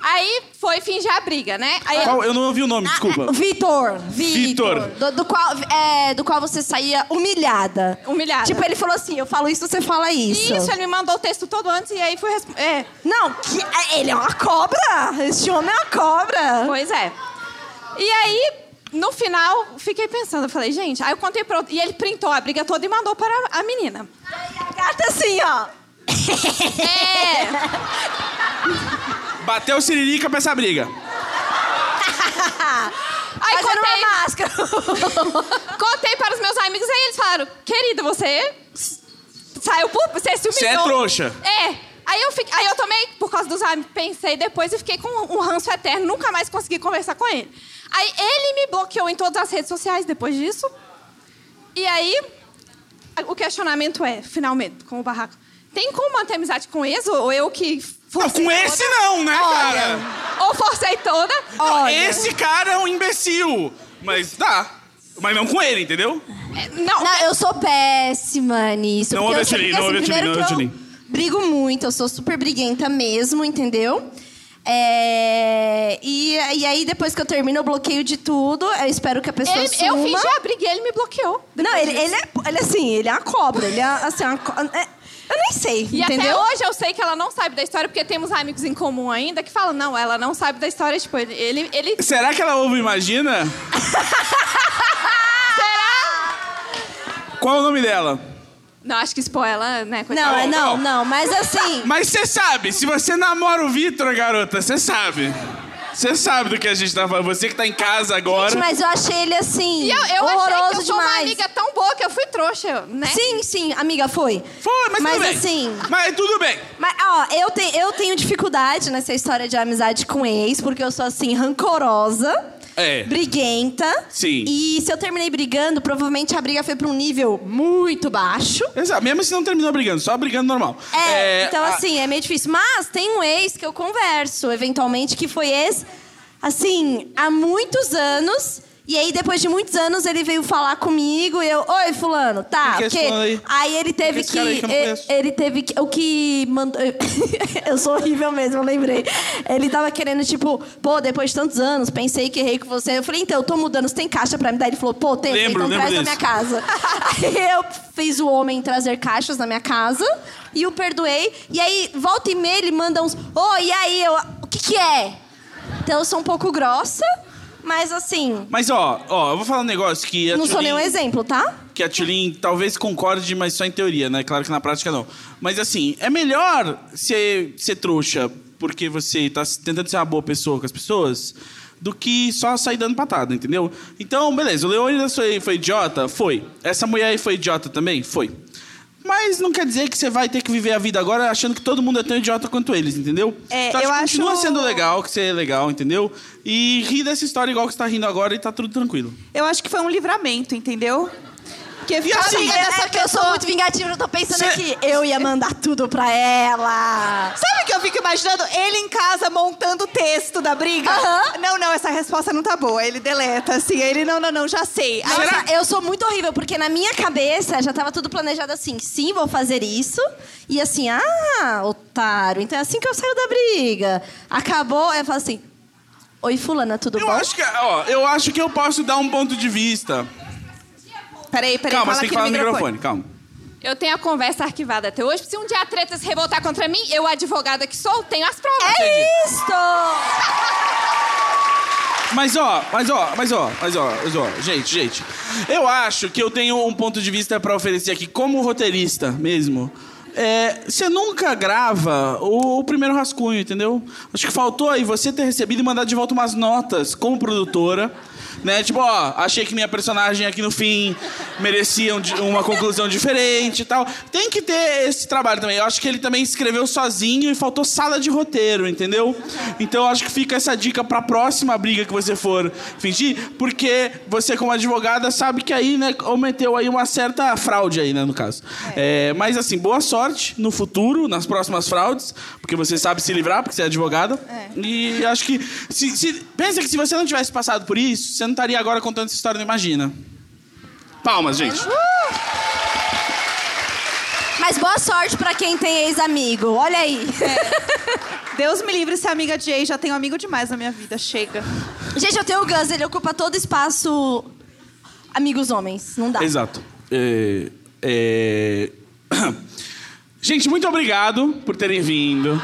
N: Aí foi fingir a briga, né? Aí
E: Qual? Eu não ouvi o nome, desculpa.
F: Vitor.
E: Vitor.
F: Do, do qual, é, do qual você saía humilhada.
N: Humilhada.
F: Tipo, ele falou assim: eu falo isso, você fala isso.
N: Isso, ele me mandou o texto todo antes e aí fui responder. É.
F: Não, que, é, ele é uma cobra! Esse homem é uma cobra!
N: Pois é. E aí, no final, fiquei pensando, eu falei, gente, aí eu contei pra outro, e ele printou a briga toda e mandou para a menina.
F: A gata assim, ó.
N: É.
E: Bateu siririca pra essa briga.
N: Aí
F: Fazendo
N: contei,
F: uma máscara.
N: contei para os meus amigos, aí eles falaram, querida, você saiu por... Você se humilhou.
E: Você é trouxa.
N: É. Aí eu, fiquei, aí eu tomei, por causa dos amigos, pensei depois e fiquei com um ranço eterno, nunca mais consegui conversar com ele. Aí ele me bloqueou em todas as redes sociais depois disso. E aí, o questionamento é, finalmente, com o barraco, tem como manter amizade com esse ou eu que
E: Não, com esse
N: toda?
E: não, né,
N: Olha,
E: cara?
N: Ou forcei toda?
E: Não, esse cara é um imbecil. Mas tá. Mas não com ele, entendeu?
N: Não,
F: Não, eu sou péssima nisso.
E: Não ouve
F: eu
E: a Tilly,
F: porque,
E: não ouve a Tilly, não ouve a Tilly.
F: Brigo muito, eu sou super briguenta mesmo, entendeu? É, E, e aí, depois que eu termino, eu bloqueio de tudo. Eu espero que a pessoa
N: Ele-
F: suma.
N: eu fingi a briga e ele me bloqueou.
F: Não, ele,
N: disso.
F: ele, é, ele é assim, ele é uma cobra. Ele é assim, uma co- é- eu nem sei,
N: E
F: entendeu?
N: até hoje eu sei que ela não sabe da história, porque temos amigos em comum ainda que falam, não, ela não sabe da história. Tipo, ele. ele,
E: Será que ela ouve Imagina?
N: Será?
E: Qual é o nome dela?
N: Não, acho que expor ela, né?
F: Não,
N: coitada.
F: é não, não, mas assim.
E: Mas você sabe, se você namora o Vitor, garota, você sabe. Você sabe do que a gente tá falando. Você que tá em casa agora.
F: Gente, mas eu achei ele assim.
N: E eu, eu achei
F: horroroso
N: que eu sou uma
F: demais.
N: amiga tão boa que eu fui trouxa, né?
F: Sim, sim, amiga, foi.
E: Foi, mas,
F: Mas
E: tudo bem.
F: assim-
E: Mas tudo bem.
F: Mas, ó, eu, te, eu tenho dificuldade nessa história de amizade com ex, porque eu sou, assim, rancorosa,
E: É.
F: briguenta.
E: Sim.
F: E se eu terminei brigando, provavelmente a briga foi pra um nível muito baixo.
E: Exato. Mesmo se não terminou brigando, só brigando normal.
F: É, então,
E: a-
F: assim, é meio difícil. Mas tem um ex que eu converso, eventualmente, que foi ex, assim, há muitos anos. E aí, depois de muitos anos, ele veio falar comigo e eu, oi, fulano, tá,
E: Quem que aí?
F: ele teve
E: que
F: ele, teve que. O que mandou. eu sou horrível mesmo, eu lembrei. Ele tava querendo, tipo, pô, depois de tantos anos, pensei que errei com você. Eu falei, então, eu tô mudando, você tem caixa pra me dar? Ele falou, pô, tem,
E: Lembro,
F: então
E: lembro
F: traz na minha casa. Aí eu fiz o homem trazer caixas na minha casa e o perdoei. E aí, volta e meia, ele manda uns. Ô, e aí? Eu, o que que é? Então eu sou um pouco grossa, mas assim.
E: Mas ó, ó, eu vou falar um negócio que a
F: Não sou
E: Tulin-
F: nenhum exemplo, tá?
E: que a Tulin talvez concorde, mas só em teoria, né? Claro que na prática não. Mas assim, é melhor ser, ser trouxa porque você tá tentando ser uma boa pessoa com as pessoas do que só sair dando patada, entendeu? Então, beleza, o Leônidas foi, foi idiota? Foi. Essa mulher aí foi idiota também? Foi. Mas não quer dizer que você vai ter que viver a vida agora achando que todo mundo é tão idiota quanto eles, entendeu?
D: É,
E: então,
D: eu
E: acho que continua sendo legal, que você é legal, entendeu? E rir dessa história igual que você tá rindo agora e tá tudo tranquilo.
D: Eu acho que foi um livramento, entendeu?
N: Porque
F: E
N: ficar
F: assim,
N: amiga
F: é,
N: dessa
F: é que eu sou
N: pessoa-
F: muito vingativa, eu tô pensando
N: Cê-
F: aqui. Eu ia mandar tudo pra ela.
N: Sabe o que eu fico imaginando? Ele em casa montando o texto da briga. Não, não, essa resposta não tá boa. Ele deleta, assim. Ele, não, não, não, já sei. Aí
F: Nossa, eu sou muito horrível, porque na minha cabeça já tava tudo planejado assim. Sim, vou fazer isso. E assim, ah, otário. Então é assim que eu saio da briga. Acabou, eu falo assim... Oi, fulana, tudo
E: Eu
F: bom?
E: acho que, ó, eu acho que eu posso dar um ponto de vista.
N: Peraí, peraí,
E: Calma,
N: fala
E: você tem que falar
N: no
E: no microfone, calma.
H: Eu tenho a conversa arquivada até hoje. Se um dia a treta se revoltar contra mim, eu, advogada que sou, tenho as provas.
F: É isso!
E: Mas ó, mas ó, mas ó, mas ó, mas ó, gente, gente. Eu acho que eu tenho um ponto de vista pra oferecer aqui como roteirista mesmo. É, você nunca grava o, o primeiro rascunho, entendeu? Acho que faltou aí você ter recebido e mandado de volta umas notas como produtora. Né? Tipo, ó, achei que minha personagem aqui no fim merecia um uma conclusão diferente e tal. Tem que ter esse trabalho também. Eu acho que ele também escreveu sozinho e faltou sala de roteiro, entendeu? Então eu acho que fica essa dica pra próxima briga que você for fingir, porque você, como advogada, sabe que aí, né, cometeu aí uma certa fraude aí, né, no caso. É, mas assim, boa sorte no futuro, nas próximas fraudes, porque você sabe se livrar, porque você é advogada. E acho que. Se, se- pensa que se você não tivesse passado por isso, você não estaria agora contando essa história, não imagina. Palmas, gente.
F: Mas boa sorte pra quem tem ex-amigo. Olha aí.
N: Deus me livre ser amiga de ex. Já tenho amigo demais na minha vida. Chega.
F: Gente, eu tenho o Gus, ele ocupa todo espaço amigos homens. Não dá.
E: Exato. É, é... Gente, muito obrigado por terem vindo.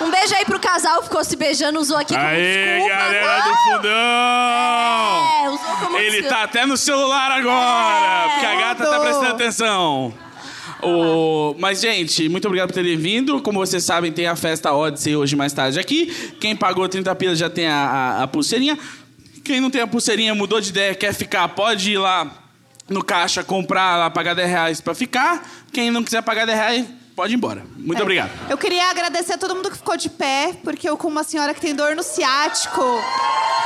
F: Um beijo aí pro casal, ficou se beijando, usou aqui como
E: Aê,
F: desculpa.
E: galera do fundão!
F: É, usou como
E: Ele
F: desculpa.
E: tá até no celular agora,
F: É,
E: porque a gata tá prestando atenção. O... Mas, gente, muito obrigado por terem vindo. Como vocês sabem, tem a festa Odyssey hoje mais tarde aqui. Quem pagou 30 pilas já tem a, a- a pulseirinha. Quem não tem a pulseirinha, mudou de ideia, quer ficar, pode ir lá no caixa comprar, lá, pagar 10 reais pra ficar. Quem não quiser pagar 10 reais, pode ir embora. Muito obrigado.
N: Eu queria agradecer a todo mundo que ficou de pé, porque eu, como uma senhora que tem dor no ciático.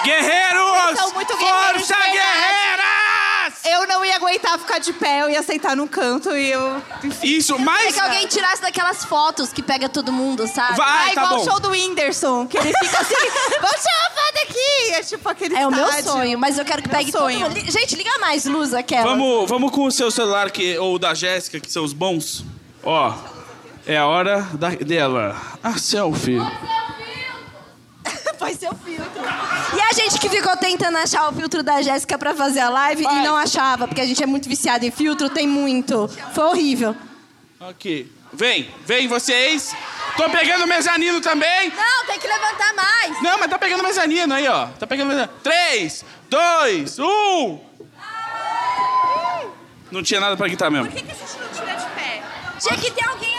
E: Guerreiros!
N: São muito guerreiros
E: Força,
N: verdade.
E: guerreiras!
N: Eu não ia aguentar ficar de pé, eu ia sentar num canto e eu.
E: Isso,
F: Queria
E: mais.
F: que alguém tirasse daquelas fotos que pega todo mundo, sabe?
E: Vai,
N: Ah,
E: tá
N: igual
E: bom.
N: o show do Whindersson, que ele fica assim, vamos tirar uma foto aqui! É tipo aquele
F: É o meu
N: estádio.
F: sonho, mas eu quero que
N: Meu
F: pegue
N: sonho.
F: todo mundo. Gente, liga mais luz aquela.
E: Vamos, vamos com o seu celular que, ou o da Jéssica, que são os bons. Ó, é a hora da, dela. A selfie.
F: Vai ser o filtro. E a gente que ficou tentando achar o filtro da Jéssica pra fazer a live e não achava, porque a gente é muito viciado em filtro, tem muito. Foi horrível.
E: Aqui. Vem, vem vocês. Tô pegando o mezanino também.
F: Não, tem que levantar mais.
E: Não, mas tá pegando o mezanino aí, ó. Tá pegando o mezanino. Três, dois, um. Não tinha nada pra gritar mesmo.
N: Por que, que a gente não tira de pé?
F: Tinha que ter alguém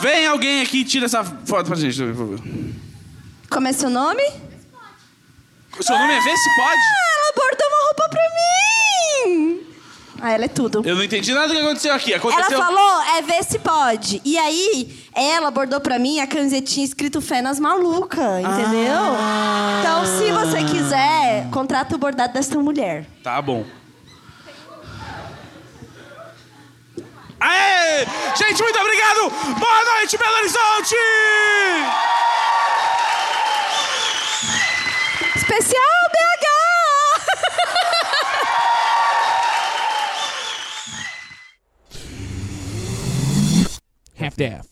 E: Vem alguém aqui e tira essa foto pra gente, por favor.
F: Como é seu nome?
E: O seu nome é Vê Se Pode?
F: Ah, ela bordou uma roupa pra mim. Ah, ela é tudo.
E: Eu não entendi nada do que aconteceu aqui. Aconteceu...
F: Ela falou, é ver se pode. E aí, ela bordou pra mim a camisetinha escrito Fé nas Malucas, entendeu?
E: Ah.
F: Então, se você quiser, contrata o bordado dessa mulher.
E: Tá bom. Aê! Gente, muito obrigado! Boa noite, Belo Horizonte!
F: Especial BH!
O: Half-Death.